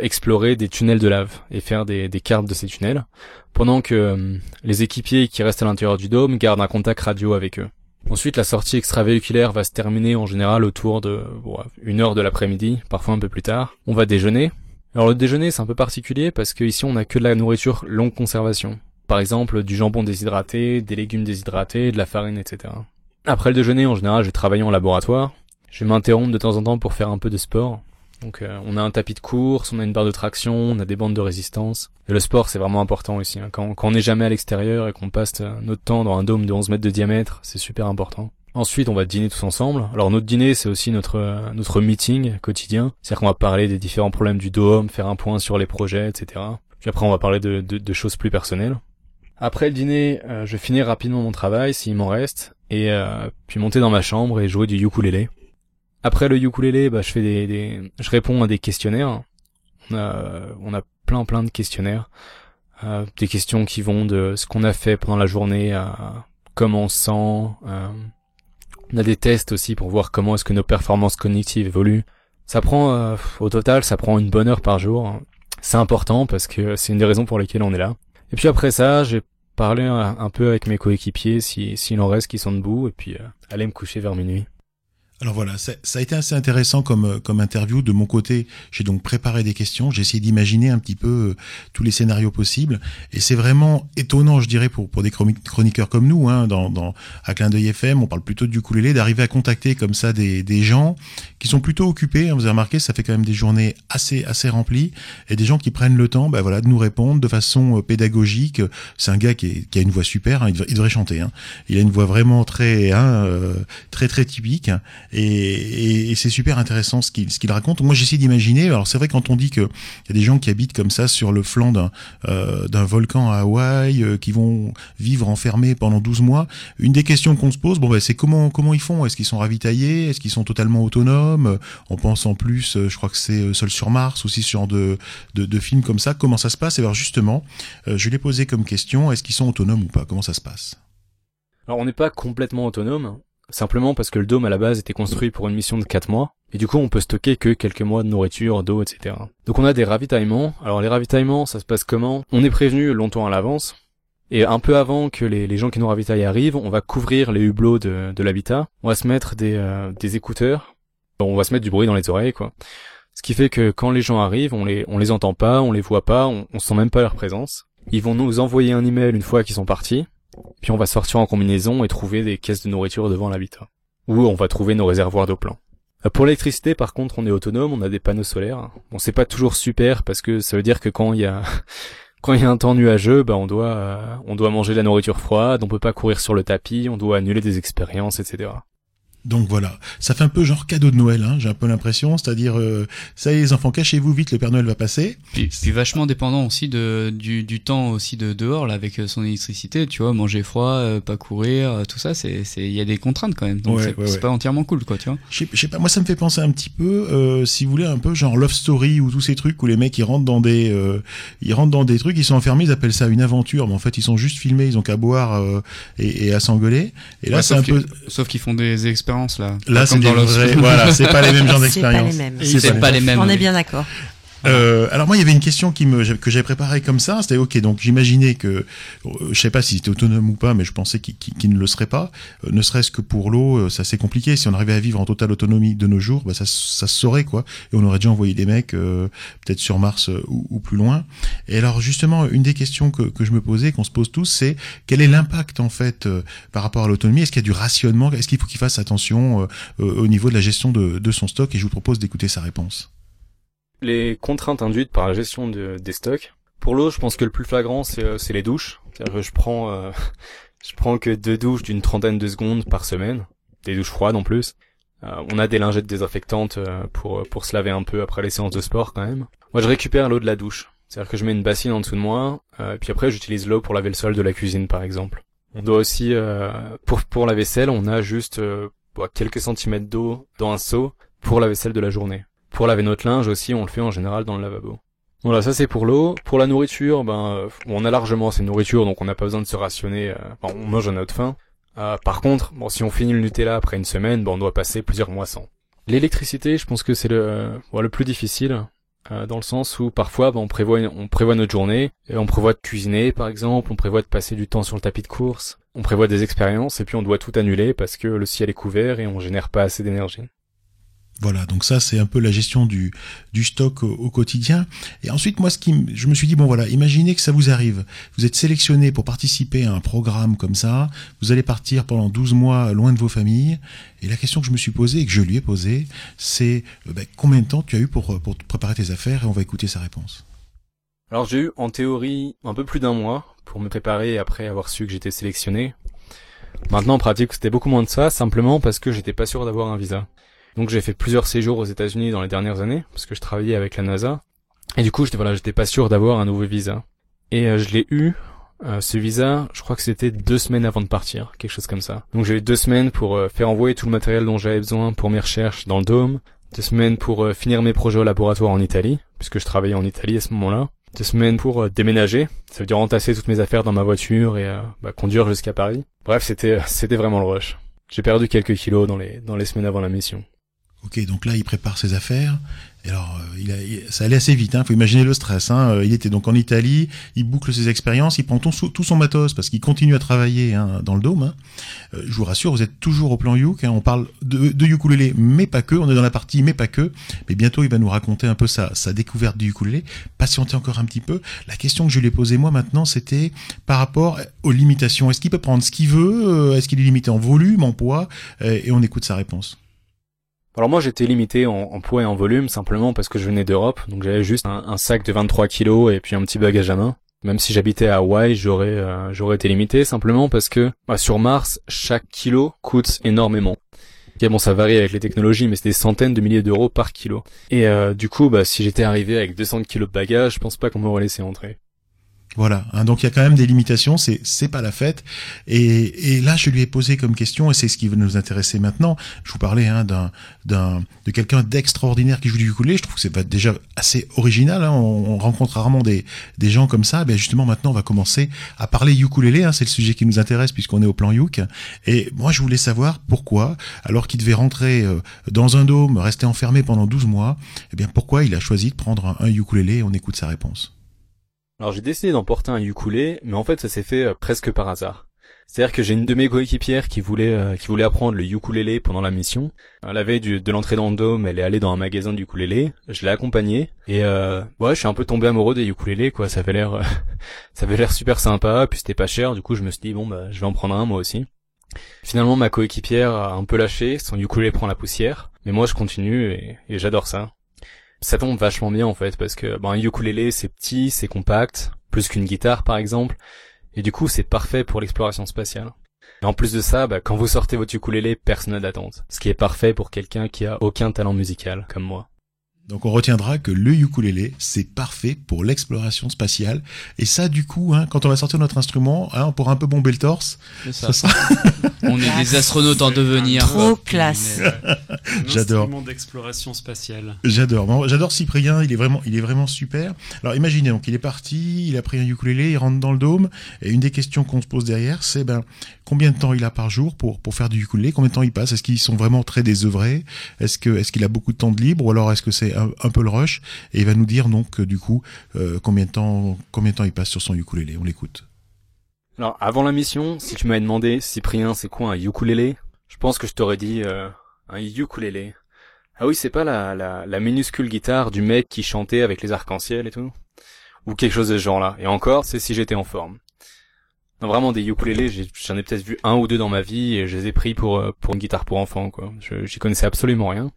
explorer des tunnels de lave et faire des, des cartes de ces tunnels, pendant que euh, les équipiers qui restent à l'intérieur du dôme gardent un contact radio avec eux. Ensuite, la sortie extravéhiculaire va se terminer en général autour de une heure de l'après-midi, parfois un peu plus tard. On va déjeuner. Alors le déjeuner, c'est un peu particulier parce qu'ici on a que de la nourriture longue conservation. Par exemple, du jambon déshydraté, des légumes déshydratés, de la farine, etc. Après le déjeuner, en général, je vais travailler en laboratoire. Je vais m'interrompre de temps en temps pour faire un peu de sport. Donc euh, on a un tapis de course, on a une barre de traction, on a des bandes de résistance. Et le sport c'est vraiment important aussi. Hein. Quand, on n'est jamais à l'extérieur et qu'on passe euh, notre temps dans un dôme de 11 mètres de diamètre, c'est super important. Ensuite, on va dîner tous ensemble. Alors notre dîner, c'est aussi notre euh, notre meeting quotidien. C'est-à-dire qu'on va parler des différents problèmes du dôme, faire un point sur les projets, etc. Puis après, on va parler de, de, de choses plus personnelles. Après le dîner, je vais finir rapidement mon travail s'il m'en reste, et puis monter dans ma chambre et jouer du ukulélé. Après le ukulélé, bah, je fais des, des, je réponds à des questionnaires. On a, on a plein plein de questionnaires. Euh, des questions qui vont de ce qu'on a fait pendant la journée à comment on se sent. Euh, on a des tests aussi pour voir comment est-ce que nos performances cognitives évoluent. Ça prend, euh, au total, ça prend une bonne heure par jour. C'est important parce que c'est une des raisons pour lesquelles on est là. Et puis après ça, j'ai parlé un, peu avec mes coéquipiers si s'il en reste qui sont debout et puis euh, aller me coucher vers minuit.
Alors voilà, ça, ça, a été assez intéressant comme, euh, comme interview. De mon côté, j'ai donc préparé des questions, j'ai essayé d'imaginer un petit peu euh, tous les scénarios possibles. Et c'est vraiment étonnant, je dirais, pour, pour des chroniqueurs comme nous, hein, dans, dans, à Clin d'œil FM, on parle plutôt du ukulélé, d'arriver à contacter comme ça des, des gens qui sont plutôt occupés. Hein, vous avez remarqué, ça fait quand même des journées assez, assez remplies. Et des gens qui prennent le temps ben voilà, de nous répondre de façon euh, pédagogique. C'est un gars qui, qui, a une voix super, hein, il, devrait, il, devrait, chanter. Hein. Il a une voix vraiment très, hein, très, très typique. Et, et, et c'est super intéressant ce qu'il ce qu'il raconte. Moi, j'essaie d'imaginer. Alors, c'est vrai quand on dit que il y a des gens qui habitent comme ça sur le flanc d'un euh, volcan à Hawaï, euh, qui vont vivre enfermés pendant 12 mois. Une des questions qu'on se pose, bon, ben, c'est comment comment ils font? Est-ce qu'ils sont ravitaillés? Est-ce qu'ils sont totalement autonomes? On pense en plus, euh, je crois que c'est Seul sur Mars aussi, sur de, de, de films comme ça. Comment ça se passe? Et alors justement, euh, je l'ai posé comme question est-ce qu'ils sont autonomes ou pas? Comment ça se passe?
Alors on n'est pas complètement autonome, simplement parce que le dôme à la base était construit pour une mission de 4 mois, et du coup on peut stocker que quelques mois de nourriture, d'eau, etc. Donc on a des ravitaillements, alors les ravitaillements ça se passe comment? On est prévenu longtemps à l'avance, et un peu avant que les, gens qui nous ravitaillent arrivent, on va couvrir les hublots de, l'habitat, on va se mettre des, euh, écouteurs, on va se mettre du bruit dans les oreilles quoi. Ce qui fait que quand les gens arrivent, on les, les entend pas, on les voit pas, on, on sent même pas leur présence. Ils vont nous envoyer un email une fois qu'ils sont partis, puis on va sortir en combinaison et trouver des caisses de nourriture devant l'habitat. Ou on va trouver nos réservoirs d'eau plan. Pour l'électricité, par contre, on est autonome, on a des panneaux solaires. Bon, c'est pas toujours super parce que ça veut dire que quand il y a quand il y a un temps nuageux, bah on doit euh, on doit manger de la nourriture froide, on peut pas courir sur le tapis, on doit annuler des expériences, etc.
Donc voilà, ça fait un peu genre cadeau de Noël, hein, j'ai un peu l'impression, c'est-à-dire euh, ça y est les enfants, cachez-vous vite, le Père Noël va passer.
Puis, puis vachement dépendant aussi de du, du temps aussi de dehors là avec son électricité, tu vois, manger froid, euh, pas courir, euh, tout ça, c'est il y a des contraintes quand même, donc
Ouais,
c'est
ouais,
c'est
ouais.
pas entièrement cool quoi, tu vois.
Je sais- pas, moi ça me fait penser un petit peu, euh, si vous voulez, un peu genre Love Story ou tous ces trucs où les mecs ils rentrent dans des, euh, ils rentrent dans des trucs, ils sont enfermés, ils appellent ça une aventure, mais en fait ils sont juste filmés, ils ont qu'à boire euh, et, et à s'engueuler. Et là c'est un peu,
sauf qu'ils font des expériences là.
là
Pas
c'est
dans
vrais, voilà, c'est pas les mêmes genres
C'est pas les
d'expériences.
mêmes.
C'est pas les mêmes.
On est bien d'accord.
Euh, alors moi, il y avait une question qui me, que j'avais préparée comme ça. C'était ok, donc j'imaginais que, euh, je sais pas s'il était autonome ou pas, mais je pensais qu'il ne le serait pas. Euh, ne serait-ce que pour l'eau, euh, c'est assez compliqué. Si on arrivait à vivre en totale autonomie de nos jours, bah, ça, ça se saurait quoi. Et on aurait déjà envoyé des mecs, peut-être sur Mars ou, plus loin. Et alors justement, une des questions que, je me posais, qu'on se pose tous, c'est quel est l'impact en fait par rapport à l'autonomie? Est-ce qu'il y a du rationnement? Est-ce qu'il faut qu'il fasse attention au niveau de la gestion de son stock? Et je vous propose d'écouter sa réponse.
Les contraintes induites par la gestion de, des stocks. Pour l'eau, je pense que le plus flagrant, c'est euh, les douches. Que je prends, euh, je prends que deux douches d'une trentaine de secondes par semaine, des douches froides en plus. Euh, on a des lingettes désinfectantes euh, pour pour se laver un peu après les séances de sport quand même. Moi, je récupère l'eau de la douche. C'est-à-dire que je mets une bassine en dessous de moi, euh, puis après j'utilise l'eau pour laver le sol de la cuisine par exemple. On doit aussi, euh, pour pour la vaisselle, on a juste bah, quelques centimètres d'eau dans un seau pour la vaisselle de la journée. Pour laver notre linge aussi, on le fait en général dans le lavabo. Voilà, ça c'est pour l'eau. Pour la nourriture, ben, euh, on a largement assez de nourriture, donc on n'a pas besoin de se rationner. euh, enfin, on mange à notre faim. Euh, par contre, bon, si on finit le Nutella après une semaine, ben, on doit passer plusieurs mois sans. L'électricité, je pense que c'est le, le plus difficile, dans le sens où parfois, ben, on prévoit, on prévoit notre journée, et on prévoit de cuisiner, par exemple, on prévoit de passer du temps sur le tapis de course, on prévoit des expériences, et puis on doit tout annuler parce que le ciel est couvert et on génère pas assez d'énergie.
Voilà, donc ça c'est un peu la gestion du, du stock au, quotidien. Et ensuite, moi, ce qui, je me suis dit bon voilà, imaginez que ça vous arrive. Vous êtes sélectionné pour participer à un programme comme ça. Vous allez partir pendant 12 mois loin de vos familles. Et la question que je me suis posée et que je lui ai posée, c'est euh, ben, combien de temps tu as eu pour, pour préparer tes affaires Et on va écouter sa réponse.
Alors j'ai eu en théorie un peu plus d'un mois pour me préparer après avoir su que j'étais sélectionné. Maintenant en pratique c'était beaucoup moins de ça, simplement parce que j'étais pas sûr d'avoir un visa. Donc j'ai fait plusieurs séjours aux États-Unis dans les dernières années, parce que je travaillais avec la NASA. Et du coup j'étais voilà, j'étais pas sûr d'avoir un nouveau visa. Et euh, je l'ai eu, euh, ce visa, je crois que c'était deux semaines avant de partir, quelque chose comme ça. Donc j'ai eu deux semaines pour euh, faire envoyer tout le matériel dont j'avais besoin pour mes recherches dans le dôme, deux semaines pour euh, finir mes projets au laboratoire en Italie, puisque je travaillais en Italie à ce moment-là. deux semaines pour euh, déménager. Ça veut dire entasser toutes mes affaires dans ma voiture et euh, bah, conduire jusqu'à Paris. Bref, c'était c'était vraiment le rush. J'ai perdu quelques kilos dans les dans les semaines avant la mission.
Ok, donc là, il prépare ses affaires. Alors, euh, il il- ça allait assez vite. Hein. Faut imaginer le stress. Hein. Euh, Il était donc en Italie. Il boucle ses expériences. Il prend tout, son matos parce qu'il continue à travailler hein, dans le dôme. Euh, je vous rassure, vous êtes toujours au plan Youk. On parle de, de ukulélé, mais pas que. On est dans la partie mais pas que. Mais bientôt, il va nous raconter un peu sa, sa découverte du ukulélé. Patientez encore un petit peu. La question que je lui ai posée moi maintenant, c'était par rapport aux limitations. Est-ce qu'il peut prendre ce qu'il veut? Est-ce qu'il est limité en volume, en poids? Et on écoute sa réponse.
Alors moi j'étais limité en, en poids et en volume simplement parce que je venais d'Europe, donc j'avais juste un, un sac de 23 kilos et puis un petit bagage à main. Même si j'habitais à Hawaï, j'aurais euh, j'aurais été limité simplement parce que bah, sur Mars, chaque kilo coûte énormément. Ok, bon, ça varie avec les technologies, mais c'est des centaines de milliers d'euros par kilo. Et euh, du coup, bah, si j'étais arrivé avec 200 kilos de bagages, je pense pas qu'on m'aurait laissé entrer.
Voilà, hein, donc il y a quand même des limitations, c'est c'est pas la fête. Et, et là, je lui ai posé comme question, et c'est ce qui va nous intéresser maintenant. Je vous parlais hein, d'un d'un de quelqu'un d'extraordinaire qui joue du ukulélé. Je trouve que c'est déjà assez original. Hein, on, on rencontre rarement des des gens comme ça. Ben justement, maintenant, on va commencer à parler ukulélé. Hein, c'est le sujet qui nous intéresse puisqu'on est au plan Youk. Et moi, je voulais savoir pourquoi, alors qu'il devait rentrer euh, dans un dôme, rester enfermé pendant 12 mois, eh bien pourquoi il a choisi de prendre un, un ukulélé? On écoute sa réponse.
Alors j'ai décidé d'emporter un ukulélé, mais en fait ça s'est fait euh, presque par hasard. C'est-à-dire que j'ai une de mes coéquipières qui voulait euh, qui voulait apprendre le ukulélé pendant la mission. Euh, La veille de l'entrée dans le dôme, elle est allée dans un magasin de ukulélé. Je l'ai accompagnée et euh, ouais, je suis un peu tombé amoureux des ukulélés quoi. Ça avait l'air ça avait l'air super sympa, puis c'était pas cher. Du coup, je me suis dit bon bah je vais en prendre un moi aussi. Finalement, ma coéquipière a un peu lâché, son ukulélé prend la poussière, mais moi je continue et j'adore ça. Ça tombe vachement bien en fait parce que bon, un ukulélé c'est petit, c'est compact, plus qu'une guitare par exemple, et du coup c'est parfait pour l'exploration spatiale. Et en plus de ça, bah, quand vous sortez votre ukulélé, personne n'a d'attente, ce qui est parfait pour quelqu'un qui a aucun talent musical comme moi.
Donc on retiendra que le ukulélé, c'est parfait pour l'exploration spatiale. Et ça, du coup, hein, quand on va sortir notre instrument, hein, pour un peu bomber le torse,
C'est ça.
ça sera...
On est des astronautes en devenir.
Trop classe.
J'adore.
instrument d'exploration spatiale.
J'adore. Bon, J'adore Cyprien, il est vraiment, il est vraiment super. Alors imaginez, donc il est parti, il a pris un ukulélé, il rentre dans le dôme, et une des questions qu'on se pose derrière, c'est ben combien de temps il a par jour pour pour faire du ukulélé, combien de temps il passe, est-ce qu'ils sont vraiment très désœuvrés, est-ce que est-ce qu'il a beaucoup de temps de libre, ou alors est-ce que c'est un, peu le rush, et il va nous dire donc euh, du coup euh, combien de temps combien de temps il passe sur son ukulélé. On l'écoute.
Alors avant la mission, si tu m'avais demandé Cyprien c'est quoi un ukulélé, je pense que je t'aurais dit euh, un ukulélé. Ah oui, c'est pas la, la, la minuscule guitare du mec qui chantait avec les arcs-en-ciel et tout? Ou quelque chose de ce genre-là. Et encore, c'est si j'étais en forme. Non, vraiment, des ukulélés, j'en ai, peut-être vu un ou deux dans ma vie et je les ai pris pour, euh, pour une guitare pour enfants, quoi. J'y connaissais absolument rien.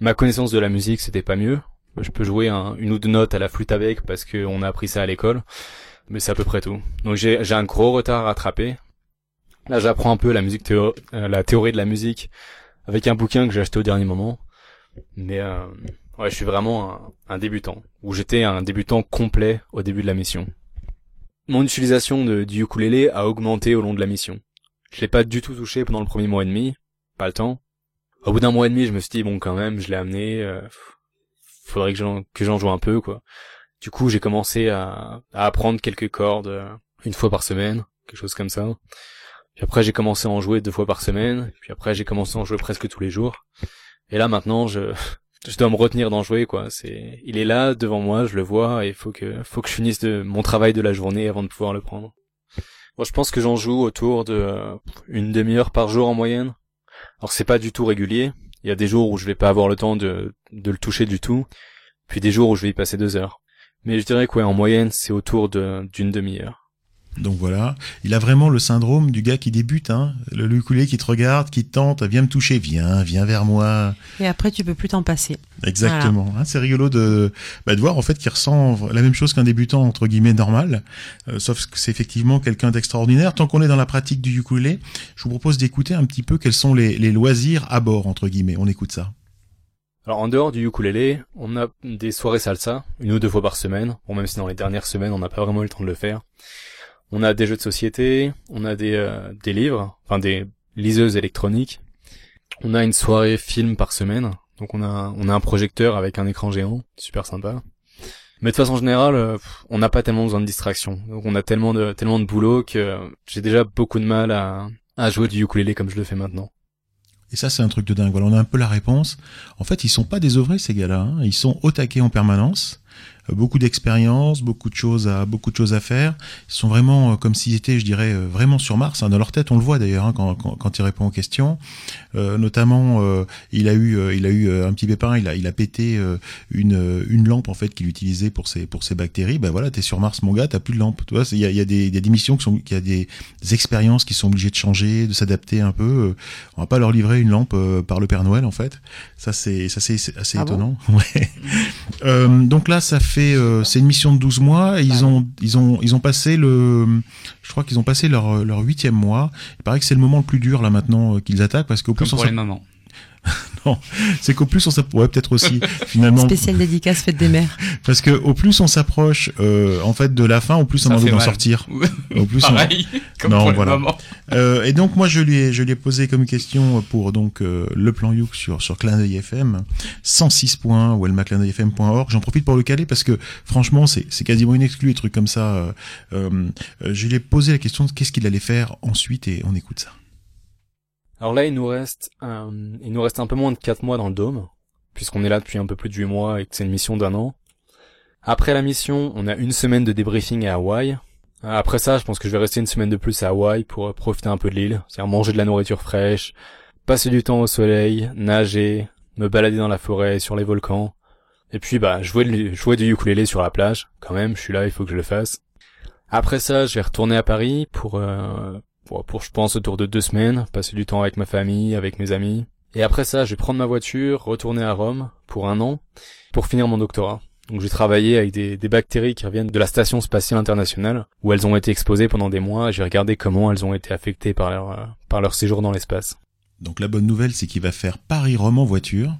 Ma connaissance de la musique, c'était pas mieux. Je peux jouer un- une ou deux notes à la flûte avec parce qu'on a appris ça à l'école. Mais c'est à peu près tout. Donc j'ai un gros retard à rattraper. Là, j'apprends un peu la musique théo- euh, la théorie de la musique avec un bouquin que j'ai acheté au dernier moment. Mais euh, ouais, je suis vraiment un, un débutant. Ou j'étais un débutant complet au début de la mission. Mon utilisation de, du ukulélé a augmenté au long de la mission. Je l'ai pas du tout touché pendant le premier mois et demi, pas le temps. Au bout d'un mois et demi, je me suis dit bon quand même, je l'ai amené, euh, faudrait que j'en que j'en joue un peu quoi. Du coup, j'ai commencé à, à apprendre quelques cordes euh, une fois par semaine, quelque chose comme ça. Puis après, j'ai commencé à en jouer deux fois par semaine. Puis après, j'ai commencé à en jouer presque tous les jours. Et là, maintenant, je, je dois me retenir d'en jouer, quoi. C'est, il est là devant moi, je le vois, et faut que, faut que je finisse de mon travail de la journée avant de pouvoir le prendre. Bon, je pense que j'en joue autour de euh, une demi-heure par jour en moyenne. Alors c'est pas du tout régulier. Il y a des jours où je vais pas avoir le temps de, le toucher du tout. Puis des jours où je vais y passer deux heures. Mais je dirais que en moyenne, c'est autour d'une demi-heure.
Donc voilà, il a vraiment le syndrome du gars qui débute, hein, le ukulélé qui te regarde, qui te tente, viens me toucher, viens, viens vers moi.
Et après, tu peux plus t'en passer.
Exactement. Hein, c'est rigolo de, bah, de voir en fait qu'il ressent la même chose qu'un débutant entre guillemets normal, euh, sauf que c'est effectivement quelqu'un d'extraordinaire. Tant qu'on est dans la pratique du ukulélé, je vous propose d'écouter un petit peu quels sont les, les loisirs à bord entre guillemets. On écoute ça.
Alors en dehors du ukulélé, on a des soirées salsa, une ou deux fois par semaine. Bon, même si dans les dernières semaines, on n'a pas vraiment eu le temps de le faire. On a des jeux de société, on a des, euh, des livres, enfin des liseuses électroniques. On a une soirée film par semaine. Donc on a, on a un projecteur avec un écran géant, super sympa. Mais de façon générale, euh, on n'a pas tellement besoin de distraction. Donc on a tellement de tellement de boulot que euh, j'ai déjà beaucoup de mal à, à jouer du ukulélé comme je le fais maintenant.
Et ça, c'est un truc de dingue. Voilà, on a un peu la réponse. En fait, ils sont pas désœuvrés, ces gars-là. hein. Ils sont au taquet en permanence. Beaucoup d'expérience, beaucoup de choses à beaucoup de choses à faire. Ils sont vraiment euh, comme s'ils étaient, je dirais, euh, vraiment sur Mars. hein. Dans leur tête, on le voit d'ailleurs hein, quand, quand, quand il répond aux questions. Euh, notamment, euh, il a eu, il a eu un petit pépin. Il a, il a pété une, une lampe en fait qu'il utilisait pour ses pour ses bactéries. Ben voilà, t'es sur Mars, mon gars, t'as plus de lampe. Tu vois, il y a, il y a des, y a des missions qui sont, il y a des, des expériences qui sont obligées de changer, de s'adapter un peu. On va pas leur livrer une lampe par le Père Noël en fait. Ça c'est, ça c'est assez
Ah bon?
étonnant. Ouais. Euh, donc là, ça fait, euh, c'est une mission de 12 mois. Et ils ont, ils ont, ils ont passé le, je crois qu'ils ont passé leur leur huitième mois. Il paraît que c'est le moment le plus dur là maintenant euh, qu'ils attaquent parce qu'au on
pour les
s'app-
mamans.
c'est qu'au plus on s'app- ouais peut-être aussi finalement
Spéciale dédicace fête des mères.
parce que au plus on s'approche euh, en fait de la fin, au plus on a envie d'en sortir. Au plus on-
Pareil, comme
Non,
pour les
voilà.
mamans.
Euh, et donc moi je lui ai je lui ai posé comme question pour donc euh, le plan Youk sur sur Clin d'œil FM 106 points ou elmaclindeuilfm.org. J'en profite pour le caler parce que franchement c'est c'est quasiment une exclue des trucs comme ça. Euh, euh, je lui ai posé la question de qu'est-ce qu'il allait faire ensuite et on écoute ça.
Alors là, il nous reste, euh, il nous reste un peu moins de 4 mois dans le dôme, puisqu'on est là depuis un peu plus de 8 mois et que c'est une mission d'un an. Après la mission, on a une semaine de débriefing à Hawaï. Après ça, je pense que je vais rester une semaine de plus à Hawaï pour profiter un peu de l'île, c'est-à-dire manger de la nourriture fraîche, passer du temps au soleil, nager, me balader dans la forêt, sur les volcans, et puis bah jouer, jouer du ukulélé sur la plage. Quand même, je suis là, il faut que je le fasse. Après ça, je vais retourner à Paris pour euh, pour, je pense autour de deux semaines, passer du temps avec ma famille, avec mes amis. Et après ça, je vais prendre ma voiture, retourner à Rome pour un an, pour finir mon doctorat. Donc j'ai travaillé avec des, bactéries qui reviennent de la Station Spatiale Internationale, où elles ont été exposées pendant des mois, et j'ai regardé comment elles ont été affectées par leur, euh, par leur séjour dans l'espace.
Donc la bonne nouvelle c'est qu'il va faire Paris-Rome en voiture.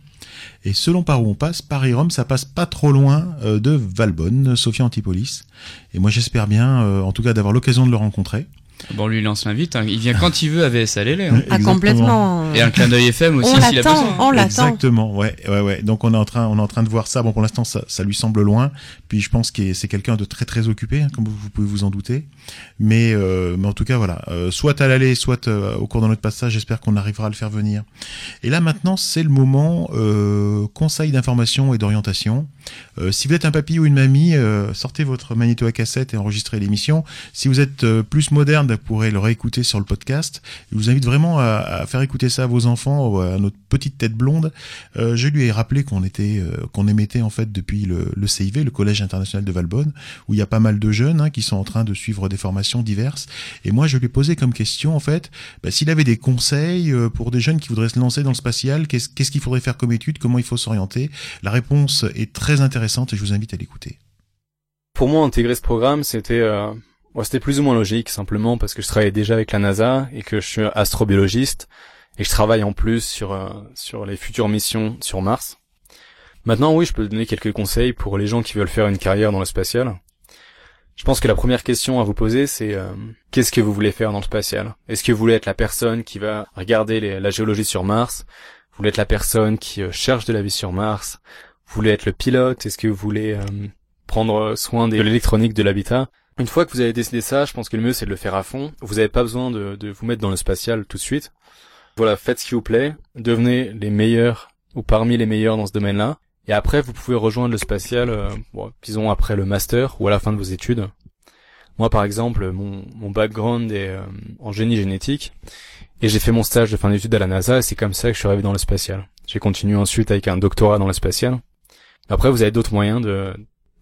Et selon par où on passe, Paris-Rome, ça passe pas trop loin euh, de Valbonne, Sophia Antipolis. Et moi j'espère bien, euh, en tout cas, d'avoir l'occasion de le rencontrer.
Bon, lui, il lance l'invite. hein. Il vient quand il veut à VSA Lélé. hein.
Ah, complètement.
Et un clin d'œil FM aussi
On
s'il a besoin.
on l'attend.
Exactement, ouais, ouais, ouais. Donc on est en train, on est en train de voir ça. Bon, pour l'instant, ça, ça lui semble loin. Puis je pense que c'est quelqu'un de très très occupé, hein, comme vous, vous pouvez vous en douter. Mais, euh, mais en tout cas, voilà. Euh, soit à l'aller, soit euh, au cours de notre passage, j'espère qu'on arrivera à le faire venir. Et là maintenant, c'est le moment euh, conseil d'information et d'orientation. Euh, si vous êtes un papy ou une mamie, euh, sortez votre magnéto à cassette et enregistrez l'émission. Si vous êtes euh, plus moderne, vous pourrez le réécouter sur le podcast. Je vous invite vraiment à, faire écouter ça à vos enfants à notre petite tête blonde. Euh, je lui ai rappelé qu'on était, euh, qu'on émettait en fait depuis le, CIV, le Collège international de Valbonne, où il y a pas mal de jeunes hein, qui sont en train de suivre des formations diverses. Et moi, je lui ai posé comme question en fait, bah, s'il avait des conseils euh, pour des jeunes qui voudraient se lancer dans le spatial, qu'est-ce qu'est-ce qu'il faudrait faire comme étude, comment il faut s'orienter? La réponse est très intéressante et je vous invite à l'écouter.
Pour moi, intégrer ce programme, c'était euh, c'était plus ou moins logique, simplement parce que je travaillais déjà avec la NASA et que je suis astrobiologiste et je travaille en plus sur euh, sur les futures missions sur Mars. Maintenant, oui, je peux donner quelques conseils pour les gens qui veulent faire une carrière dans le spatial. Je pense que la première question à vous poser, c'est euh, qu'est-ce que vous voulez faire dans le spatial? Est-ce que vous voulez être la personne qui va regarder la géologie sur Mars? Vous voulez être la personne qui euh, cherche de la vie sur Mars? Vous voulez être le pilote? Est-ce que vous voulez euh, prendre soin de l'électronique de l'habitat? Une fois que vous avez décidé ça, je pense que le mieux c'est de le faire à fond. Vous n'avez pas besoin de, vous mettre dans le spatial tout de suite. Voilà, faites ce qui vous plaît, devenez les meilleurs ou parmi les meilleurs dans ce domaine-là. Et après, vous pouvez rejoindre le spatial, euh, bon, disons après le master ou à la fin de vos études. Moi, par exemple, mon, mon background est euh, en génie génétique et j'ai fait mon stage de fin d'études à la NASA et c'est comme ça que je suis arrivé dans le spatial. J'ai continué ensuite avec un doctorat dans le spatial. Après, vous avez d'autres moyens de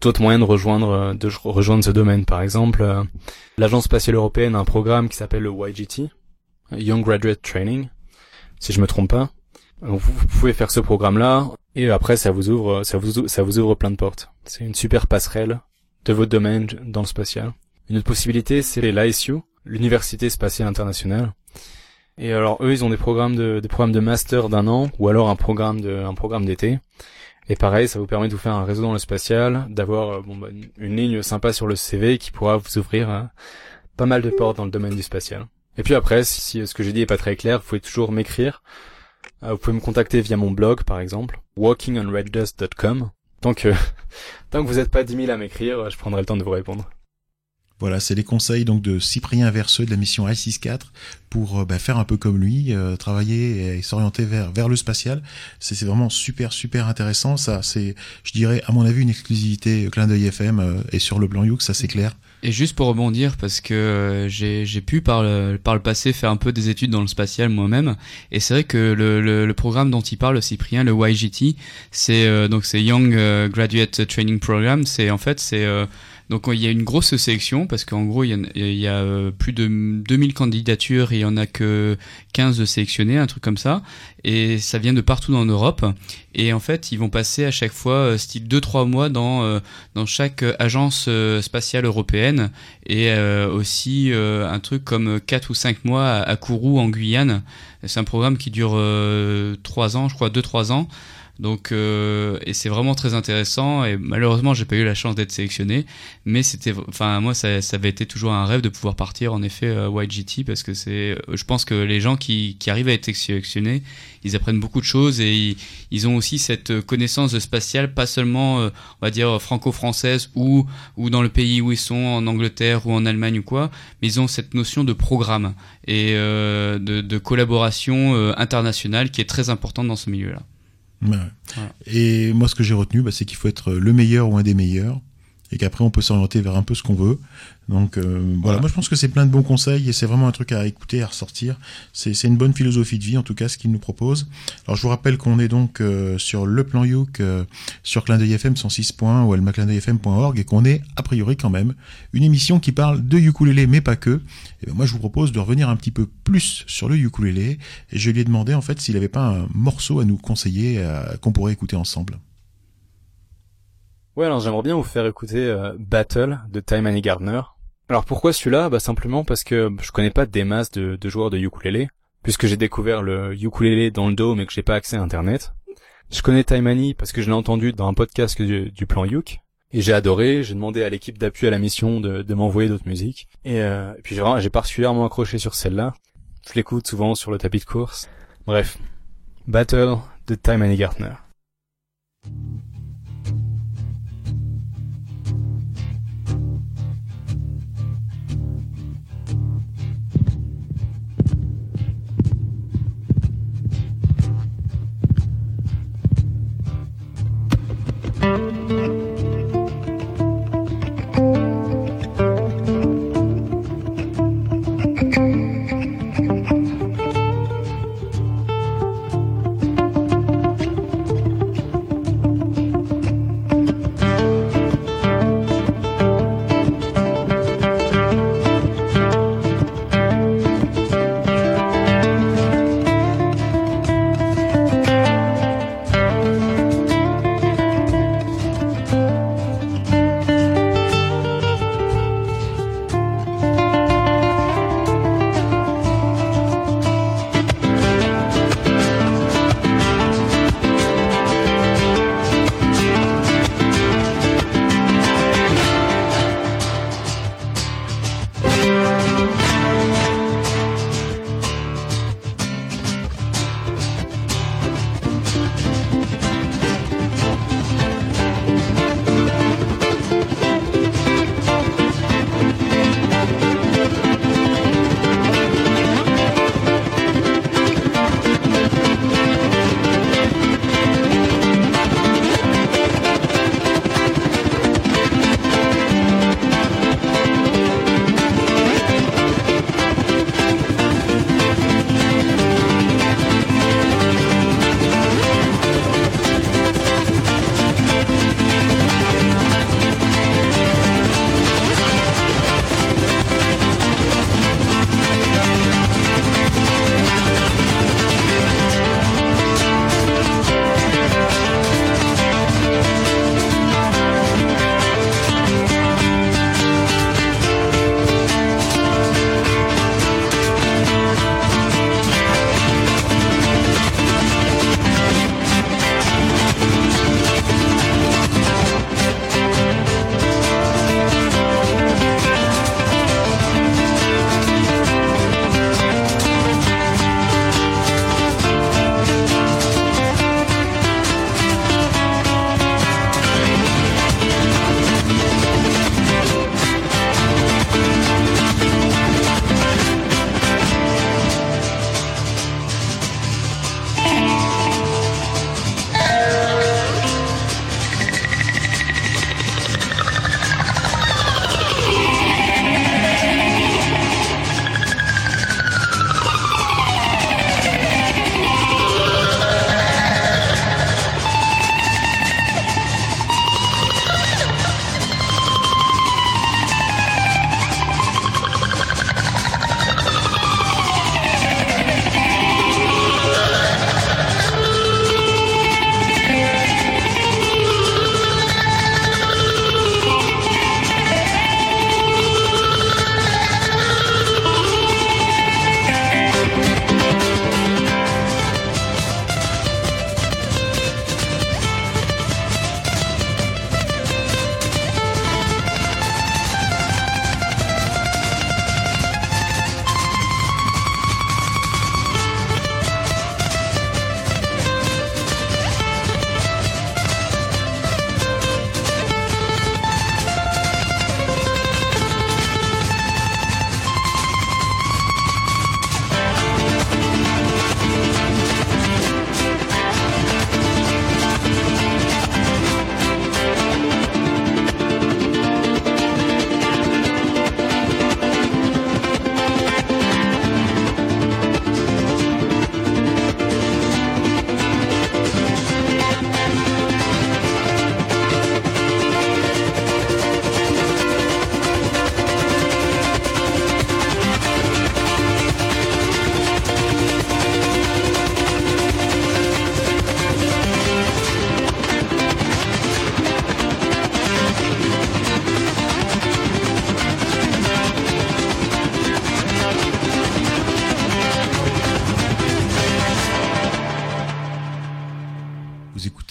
d'autres moyens de rejoindre euh, rejoindre ce domaine. Par exemple, euh, l'agence spatiale européenne a un programme qui s'appelle le YGT, Young Graduate Training, si je me trompe pas. Donc, vous, pouvez faire ce programme-là et après ça vous ouvre ouvre plein de portes. C'est une super passerelle de votre domaine dans le spatial. Une autre possibilité, c'est l'ISU, l'Université spatiale internationale. Et alors eux, ils ont des programmes de des programmes de master d'un an ou alors un programme de un programme d'été. Et pareil, ça vous permet de vous faire un réseau dans le spatial, d'avoir euh, bon, bah, une, ligne sympa sur le CV qui pourra vous ouvrir euh, pas mal de portes dans le domaine du spatial. Et puis après, si, si ce que j'ai dit est pas très clair, vous pouvez toujours m'écrire. Euh, vous pouvez me contacter via mon blog, par exemple, walkingonreddust.com. Tant que, tant que vous n'êtes pas 10 000 à m'écrire, je prendrai le temps de vous répondre.
Voilà, c'est les conseils donc de Cyprien Verseux de la mission I64 pour euh, bah, faire un peu comme lui, euh, travailler et s'orienter vers vers le spatial. C'est vraiment super super intéressant. Ça, c'est, je dirais, à mon avis, une exclusivité clin d'œil FM euh, et sur le plan Youk, ça c'est clair.
Et juste pour rebondir, parce que euh, j'ai pu par le, par le passé faire un peu des études dans le spatial moi-même, et c'est vrai que le, le, programme dont il parle, Cyprien, le YGT, c'est euh, donc c'est Young euh, Graduate Training Program, c'est en fait c'est euh, donc il y a une grosse sélection parce qu'en gros il y a, euh, plus de 2000 candidatures et il y en a que 15 de sélectionnés, un truc comme ça, et ça vient de partout en Europe. Et en fait ils vont passer à chaque fois euh, style 2-3 mois dans euh, dans chaque agence spatiale européenne et aussi un truc comme 4 ou 5 mois à Kourou en Guyane. C'est un programme qui dure 3 ans, je crois 2-3 ans. Donc euh, et c'est vraiment très intéressant. Et malheureusement j'ai pas eu la chance d'être sélectionné. Mais c'était enfin moi ça, ça avait été toujours un rêve de pouvoir partir en effet euh, YGT parce que c'est je pense que les gens qui, qui arrivent à être sélectionnés ils apprennent beaucoup de choses et ils, ils ont aussi cette connaissance spatiale pas seulement euh, on va dire franco-française ou ou dans le pays où ils sont en Angleterre ou en Allemagne ou quoi mais ils ont cette notion de programme et euh, de, de collaboration euh, internationale qui est très importante dans ce milieu là
Ouais.
Voilà.
Et moi, ce que j'ai retenu, bah, c'est qu'il faut être le meilleur ou un des meilleurs, et qu'après, on peut s'orienter vers un peu ce qu'on veut. Donc euh, voilà.
Voilà.
moi je pense que c'est plein de bons conseils et c'est vraiment un truc à écouter, à ressortir. C'est une bonne philosophie de vie en tout cas ce qu'il nous propose. Alors je vous rappelle qu'on est donc euh, sur le plan Youk euh, sur clin d'œil FM 106. ou almaclindeuilfm.org et qu'on est a priori quand même une émission qui parle de ukulélé mais pas que. Et ben moi je vous propose de revenir un petit peu plus sur le ukulélé et je lui ai demandé en fait s'il avait pas un morceau à nous conseiller euh, qu'on pourrait écouter ensemble.
Ouais, alors j'aimerais bien vous faire écouter euh, Battle de Time Annie Gardner. Alors pourquoi celui-là? Bah simplement parce que je connais pas des masses de, de joueurs de ukulélé, puisque j'ai découvert le ukulélé dans le dos mais que j'ai pas accès à internet. Je connais Time Annie parce que je l'ai entendu dans un podcast du, du plan Yuk. Et j'ai adoré, j'ai demandé à l'équipe d'appui à la mission de, de m'envoyer d'autres musiques. Et, euh, et puis j'ai particulièrement accroché sur celle-là. Je l'écoute souvent sur le tapis de course. Bref. Battle de Time Annie Gardner.
Mm-hmm.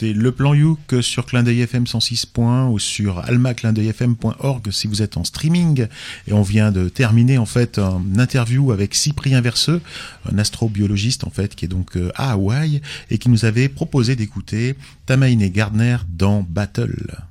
Vous écoutez Le Plan Youk sur Clin d'œil FM 106 points ou sur almaclindeuilfm.org si vous êtes en streaming. Et on vient de terminer en fait une interview avec Cyprien Verseux, un astrobiologiste en fait qui est donc euh, à Hawaï et qui nous avait proposé d'écouter Tamaine Gardner dans Battle.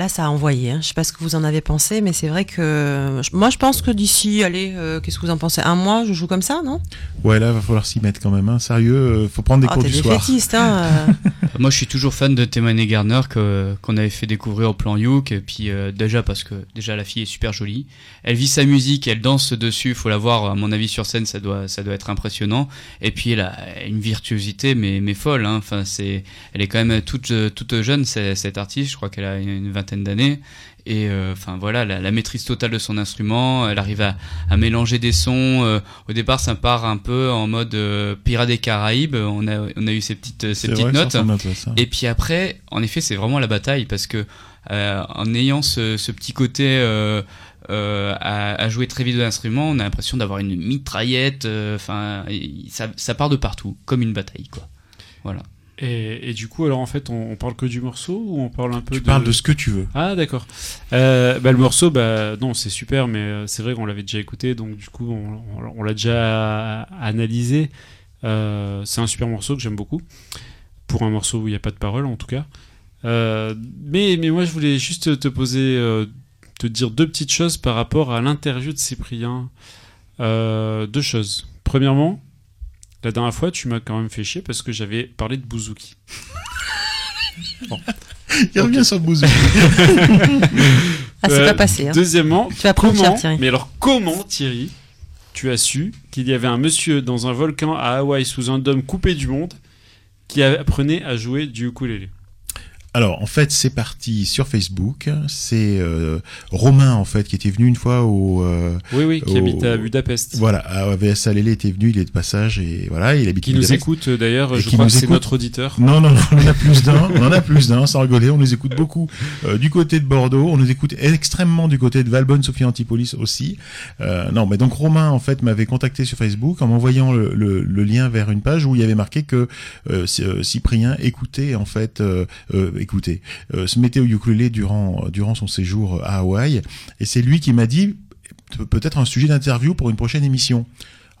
Là, ça a envoyé. Hein. Je sais pas ce que vous en avez pensé, mais c'est vrai que moi, je pense que d'ici, allez, euh, qu'est-ce que vous en pensez? Un mois, je joue comme ça, non?
Ouais, là, va falloir s'y mettre quand même. Hein. Sérieux, euh, faut prendre des
Ah,
cours du soir.
hein euh.
Moi, je suis toujours fan de Temane Garner que qu'on avait fait découvrir au plan Youk. Et puis euh, déjà parce que déjà la fille est super jolie. Elle vit sa musique, elle danse dessus. Faut la voir. À mon avis, sur scène, ça doit ça doit être impressionnant. Et puis elle a une virtuosité mais mais folle. Hein. Enfin, c'est elle est quand même toute toute jeune c'est- cette artiste. Je crois qu'elle a une, une vingtaine d'années. Et euh, enfin voilà, la, la maîtrise totale de son instrument. Elle arrive à, à mélanger des sons. euh, au départ, ça part un peu en mode euh, Pirates des Caraïbes. On a on a eu ces petites ces
C'est
petites notes.
peu ça.
Et puis après, en effet, c'est vraiment la bataille parce que euh, en ayant ce, ce petit côté euh, euh, à, à jouer très vite de l'instrument, on a l'impression d'avoir une mitraillette. euh, Enfin, ça, ça part de partout, comme une bataille, quoi. Voilà.
Et, et du coup, alors en fait, on, on parle que du morceau ou on parle un peu
Tu
de...
parles de ce que tu veux.
Ah d'accord. Euh, bah, le morceau, bah non, c'est super, mais euh, c'est vrai qu'on l'avait déjà écouté, donc du coup, on, on- on l'a déjà analysé. Euh, c'est un super morceau que j'aime beaucoup, pour un morceau où il n'y a pas de parole en tout cas. Euh, mais, mais moi, je voulais juste te poser, te dire deux petites choses par rapport à l'interview de Cyprien. Deux choses. Premièrement, la dernière fois, tu m'as quand même fait chier parce que j'avais parlé de Bouzouki.
Il revient sur Bouzouki.
Ah, c'est
Euh,
pas passé. Hein.
Deuxièmement,
Tu vas prendre
comment,
Thierry.
mais alors comment Thierry, tu as su qu'il y avait un monsieur dans un volcan à Hawaï sous un dôme coupé du monde qui apprenait à jouer du ukulélé?
Alors, en fait, c'est parti sur Facebook. C'est euh, Romain, en fait, qui était venu une fois au... euh,
Oui, oui, qui
au-
habite à Budapest.
Voilà, à VS Alélé était venu, il est de passage, et voilà, il habite
Qui nous écoute euh, d'ailleurs, je
qui
crois
nous
que c'est notre auditeur.
Non, non, non, on en a plus d'un, on en a plus d'un, sans rigoler, on nous écoute beaucoup euh, du côté de Bordeaux, on nous écoute extrêmement du côté de Valbonne, Sophie Antipolis aussi. Euh, non, mais donc Romain, en fait, m'avait contacté sur Facebook en m'envoyant le, le- le lien vers une page où il y avait marqué que euh, euh, Cyprien écoutait, en fait, euh, euh, euh, se mettait au ukulélé durant, durant son séjour à Hawaï, et c'est lui qui m'a dit Pe- peut-être un sujet d'interview pour une prochaine émission.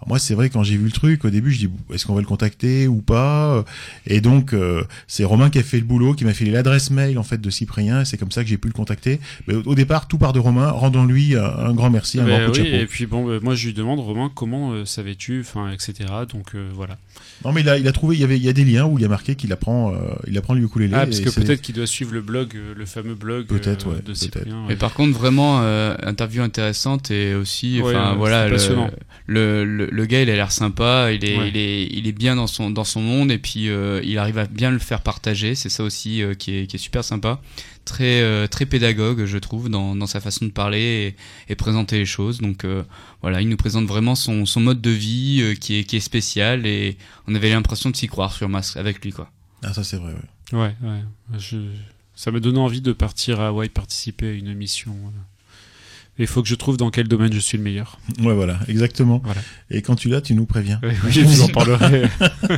Alors moi, c'est vrai, quand j'ai vu le truc, au début, je dis, est-ce qu'on va le contacter ou pas Et donc, euh, c'est Romain qui a fait le boulot, qui m'a filé l'adresse mail, en fait, de Cyprien, et c'est comme ça que j'ai pu le contacter. Mais au, au départ, tout part de Romain, rendons-lui un, un grand merci, un
Ben
grand coup de chapeau.
et puis bon, ben, moi je lui demande Romain comment euh, savais-tu, enfin etc. Donc euh, voilà.
Non, mais il a, il a trouvé, il y avait, il y a des liens où il y a marqué qu'il apprend, euh, il apprend le ukulélé.
Ah, parce que
c'est-
peut-être qu'il doit suivre le blog, euh, le fameux blog euh,
Peut-être, ouais,
de. Cyprien.
Mais par contre, vraiment, euh, interview intéressante et aussi, enfin
ouais,
voilà, le, le, le, le gars, il a l'air sympa, il est,
Ouais.
il est, il est bien dans son, dans son monde et puis euh, il arrive à bien le faire partager. C'est ça aussi euh, qui, est, qui est super sympa. Très, euh, très pédagogue, je trouve, dans, dans sa façon de parler et, et présenter les choses. Donc euh, voilà, il nous présente vraiment son, son mode de vie euh, qui, est, qui est spécial et on avait l'impression de s'y croire sur Masque avec lui, quoi.
Ah, ça c'est vrai, ouais.
Ouais, ouais. Je... Ça m'a donné envie de partir à Hawaï participer à une émission. voilà. Il faut que je trouve dans quel domaine je suis le meilleur.
Ouais, voilà, exactement.
Voilà.
Et quand tu l'as, tu nous préviens.
Oui, oui, je vous en parlerai.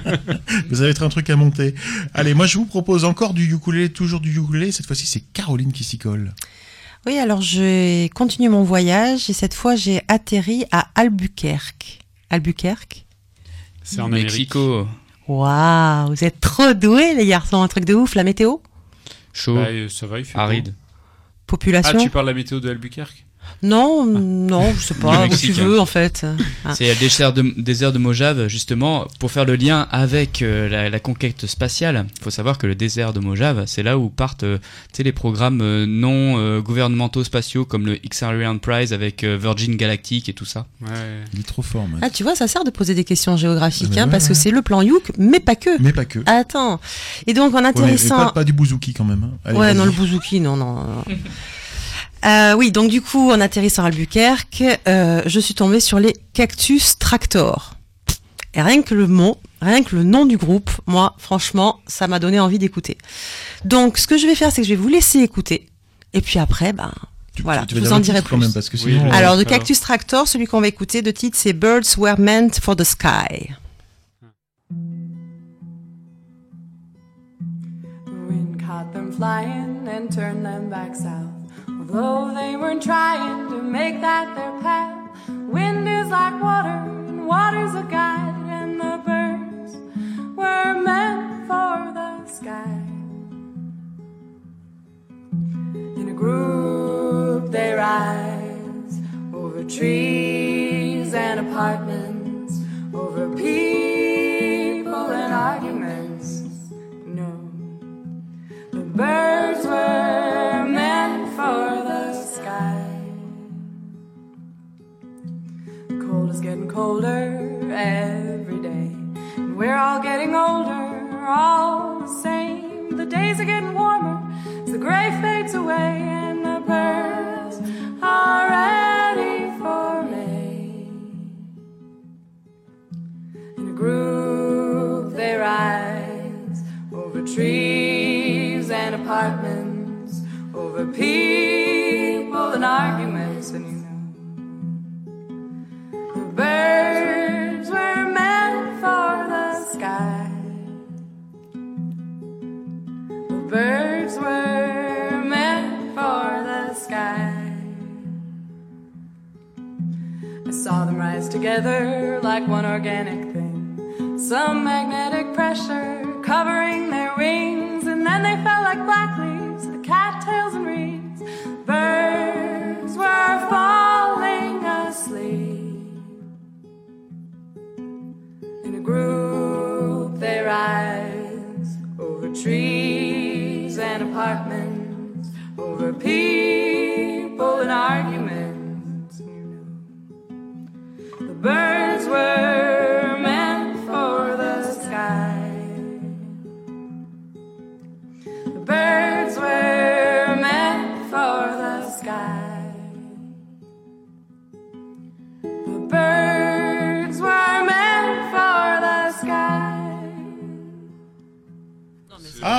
vous avez être un truc à monter. Allez, moi je vous propose encore du ukulélé, toujours du ukulélé. Cette fois-ci, c'est Caroline qui s'y colle.
Oui, alors je continue mon voyage et cette fois j'ai atterri à Albuquerque. Albuquerque?
C'est en Amérique.
Mexico,
Waouh, vous êtes trop doués les garçons, un truc de ouf. La météo?
Chaud,
Bah, euh, ça va, il fait
aride.
Population?
Ah, tu parles de la météo de Albuquerque?
Non, non, je sais pas,
Du
où tu veux en fait. Ah.
C'est le désert de, désert de Mojave, justement, pour faire le lien avec euh, la, la conquête spatiale. Il faut savoir que le désert de Mojave, c'est là où partent euh, les programmes euh, non euh, gouvernementaux spatiaux comme le XR Enterprise avec euh, Virgin Galactic et tout ça.
Ouais.
Il est trop fort, man.
Ah, tu vois, ça sert de poser des questions géographiques, hein,
ouais,
parce que
ouais.
c'est le plan Youk, mais pas que.
Mais pas que.
Attends. Et donc en
Ouais, mais- mais
atterrissant.
pas, pas du bouzouki quand même. hein. Allez,
ouais, non, le bouzouki, non, non. Euh, oui, donc du coup, en atterrissant à Albuquerque, euh, je suis tombée sur les Cactus Tractor. Et rien que le mot, rien que le nom du groupe, moi, franchement, ça m'a donné envie d'écouter. Donc, ce que je vais faire, c'est que je vais vous laisser écouter. Et puis après, ben,
Tu-
voilà,
tu
je vous en dirai plus.
quand même parce que
Oui,
sinon.
je-
euh,
Alors, de. Cactus Tractor, celui qu'on va écouter, de titre, c'est Birds Were Meant for the Sky.
flying and turned them back south. Although they weren't trying to make that their path. Wind is like water, and water's a guide, and the birds were meant for the sky. In a group they rise over trees and apartments, over people and arguments. No, the birds were meant for the sky. Cold is getting colder every day, and we're all getting older, all the same. The days are getting warmer as the gray fades away, and the birds are ready for May. In a group they rise over trees and apartments, over people and arguments, and you know the birds were meant for the sky. The birds were meant for the sky. I saw them rise together like one organic thing. Some magnetic pressure covering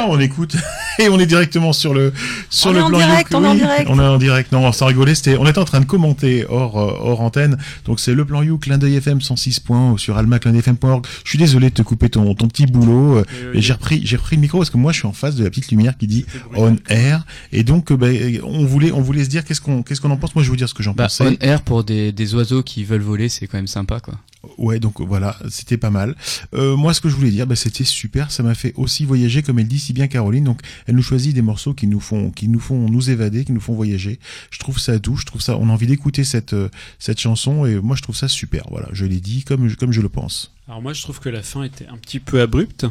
on écoute et on est directement sur le sur
On
le
est en
plan
direct,
Youk.
on est en
Oui,
direct.
On est en direct. Non, sans rigoler, c'était on était en train de commenter hors euh, hors antenne. Donc c'est le plan You clin d'œil FM 106 points sur almaclindfm.org. Je suis désolé de te couper ton ton petit boulot euh,
oui.
et j'ai repris j'ai repris le micro parce que moi je suis en face de la petite lumière qui dit on air et donc euh, ben, on voulait on voulait se dire qu'est-ce qu'on qu'est-ce qu'on en pense. Moi je vais vous dire ce que j'en
Bah,
pensais.
on air pour des, des oiseaux qui veulent voler, c'est quand même sympa, quoi.
Ouais, donc voilà, c'était pas mal. Euh, moi, ce que je voulais dire, bah, c'était super. Ça m'a fait aussi voyager, comme elle dit si bien Caroline. Donc, elle nous choisit des morceaux qui nous font, qui nous font nous évader, qui nous font voyager. Je trouve ça doux. Je trouve ça, on a envie d'écouter cette euh, cette chanson et moi, je trouve ça super. Voilà, je l'ai dit comme je- comme je le pense.
Alors moi je trouve que la fin était un petit peu abrupte.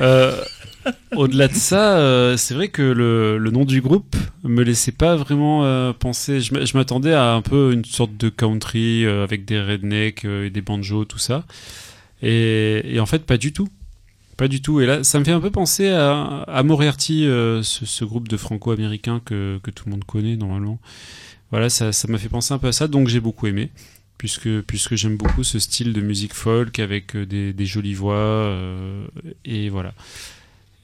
Euh, Au-delà de ça, euh, c'est vrai que le, le nom du groupe me laissait pas vraiment penser. Je je m'attendais à un peu une sorte de country avec des rednecks et des banjos, tout ça. Et, et en fait, pas du tout. Pas du tout. Et là, ça me fait un peu penser à, à Moriarty, euh, ce, ce groupe de franco-américains que, que tout le monde connaît normalement. Voilà, ça ça m'a fait penser un peu à ça, donc j'ai beaucoup aimé puisque, puisque j'aime beaucoup ce style de musique folk avec euh, des, des jolies voix, euh, et voilà.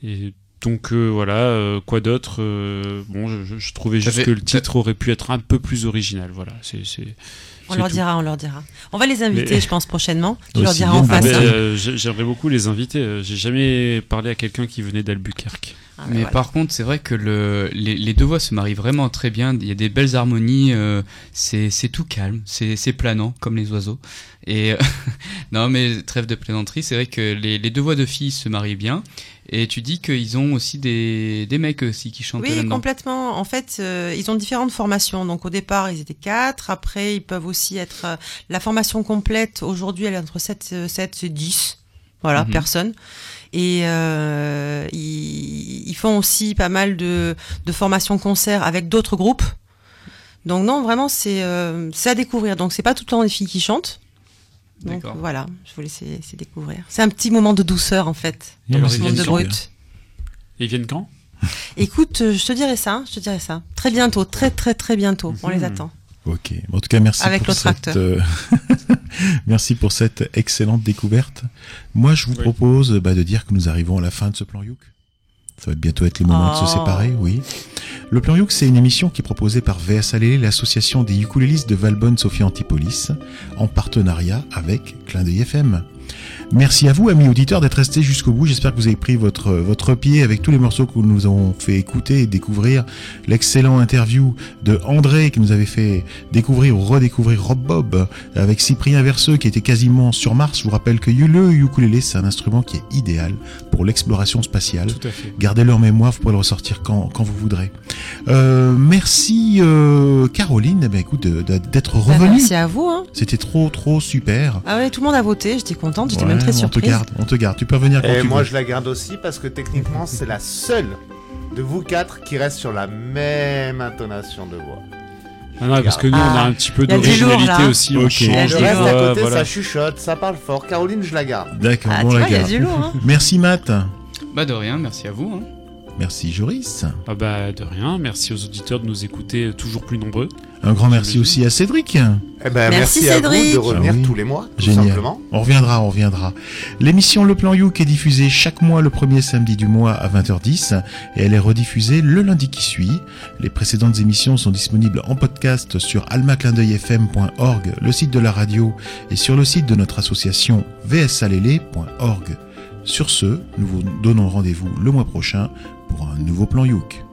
Et donc euh, voilà, quoi d'autre Bon, je, trouvais juste que le titre aurait pu être un peu plus original, voilà. C'est,
On leur
tout.
dira, on leur dira. On va les inviter,
Mais-
je pense, prochainement. Tu leur diras en face. Hein.
euh, j'ai- j'aimerais beaucoup les inviter. euh, J'ai jamais parlé à quelqu'un qui venait d'Albuquerque.
Ah,
Mais
voilà.
par contre, c'est vrai que le, les, les deux voix se marient vraiment très bien. Il y a des belles harmonies. euh, c'est tout calme, c'est planant comme les oiseaux. Et non, mais trêve de plaisanterie, c'est vrai que les, les deux voix de filles se marient bien. Et tu dis qu'ils ont aussi des, des mecs aussi qui chantent
Oui, complètement. En fait, euh, ils ont différentes formations. Donc au départ, ils étaient quatre. Après, ils peuvent aussi être... euh, la formation complète, aujourd'hui, elle est entre 7, 7 et 10. Voilà,
Mhm.
personne. Et euh, ils, ils font aussi pas mal de, de formations concerts avec d'autres groupes. Donc non, vraiment, c'est euh, c'est à découvrir. Donc c'est pas tout le temps des filles qui chantent. Donc
D'accord.
voilà, je vous laisse laisser découvrir. C'est un petit moment de douceur en fait.
Et alors,
Ce
ils
monde de
viennent quand
brut.
Et ils viennent quand?
Écoute, euh, je te dirai ça, hein, je te dirai ça. Très bientôt, très très très bientôt. On les
Mhm.
attend.
Ok. En tout cas, merci
Avec
pour
le
cette.
tracteur.
euh, merci pour cette excellente découverte. Moi, je vous
Oui.
propose bah, de dire que nous arrivons à la fin de ce plan Youk. Ça va bientôt être le moment de se
Oh.
séparer, oui. Le plan Youk, c'est une émission qui est proposée par VS Alélé, l'association des ukulélistes de Valbonne Sophie Antipolis, en partenariat avec Clin d'œil FM. Merci à vous, amis auditeurs, d'être restés jusqu'au bout. J'espère que vous avez pris votre, votre pied avec tous les morceaux que nous avons fait écouter et découvrir. L'excellent interview de André qui nous avait fait découvrir ou redécouvrir Rob Bob avec Cyprien Verseux qui était quasiment sur Mars. Je vous rappelle que le ukulélé, c'est un instrument qui est idéal pour l'exploration spatiale.
Tout à fait.
Gardez-le en mémoire, vous pourrez le ressortir quand, quand vous voudrez. Euh, merci euh, Caroline, eh ben, écoute, de- de- d'être
Bah,
revenue.
merci à vous. Hein.
C'était trop trop super.
Ah ouais, tout le monde a voté, j'étais contente, j'étais
Ouais,
même très
on te
surprise.
garde, on te garde. Tu peux revenir quand
Et
tu
moi,
veux.
je la garde aussi parce que techniquement, c'est la seule de vous quatre qui reste sur la même intonation de voix.
Ah non, parce que nous, on a un petit peu
Il y a du
d'originalité aussi. On
Ok.
change
Le reste à
voix,
côté,
voilà.
ça chuchote, ça parle fort. Caroline, je la garde.
D'accord,
Ah,
bon
tu
la
vois, il y a
garde.
du lourd, hein.
Merci Matt.
Bah de rien, merci à vous. hein.
Merci Joris.
Ah bah de rien, merci aux auditeurs de nous écouter euh, toujours plus nombreux.
Un grand merci aussi à Cédric.
Eh ben, merci,
Merci,
à vous
Cédric.
de revenir
Ah oui.
tous les mois, tout
Génial.
simplement.
On reviendra, on reviendra. L'émission Le Plan Youk est diffusée chaque mois le premier samedi du mois à 20h10 et elle est rediffusée le lundi qui suit. Les précédentes émissions sont disponibles en podcast sur almaclindeuilfm.org, le site de la radio, et sur le site de notre association vsalélé.org. Sur ce, nous vous donnons rendez-vous le mois prochain pour un nouveau plan Youk.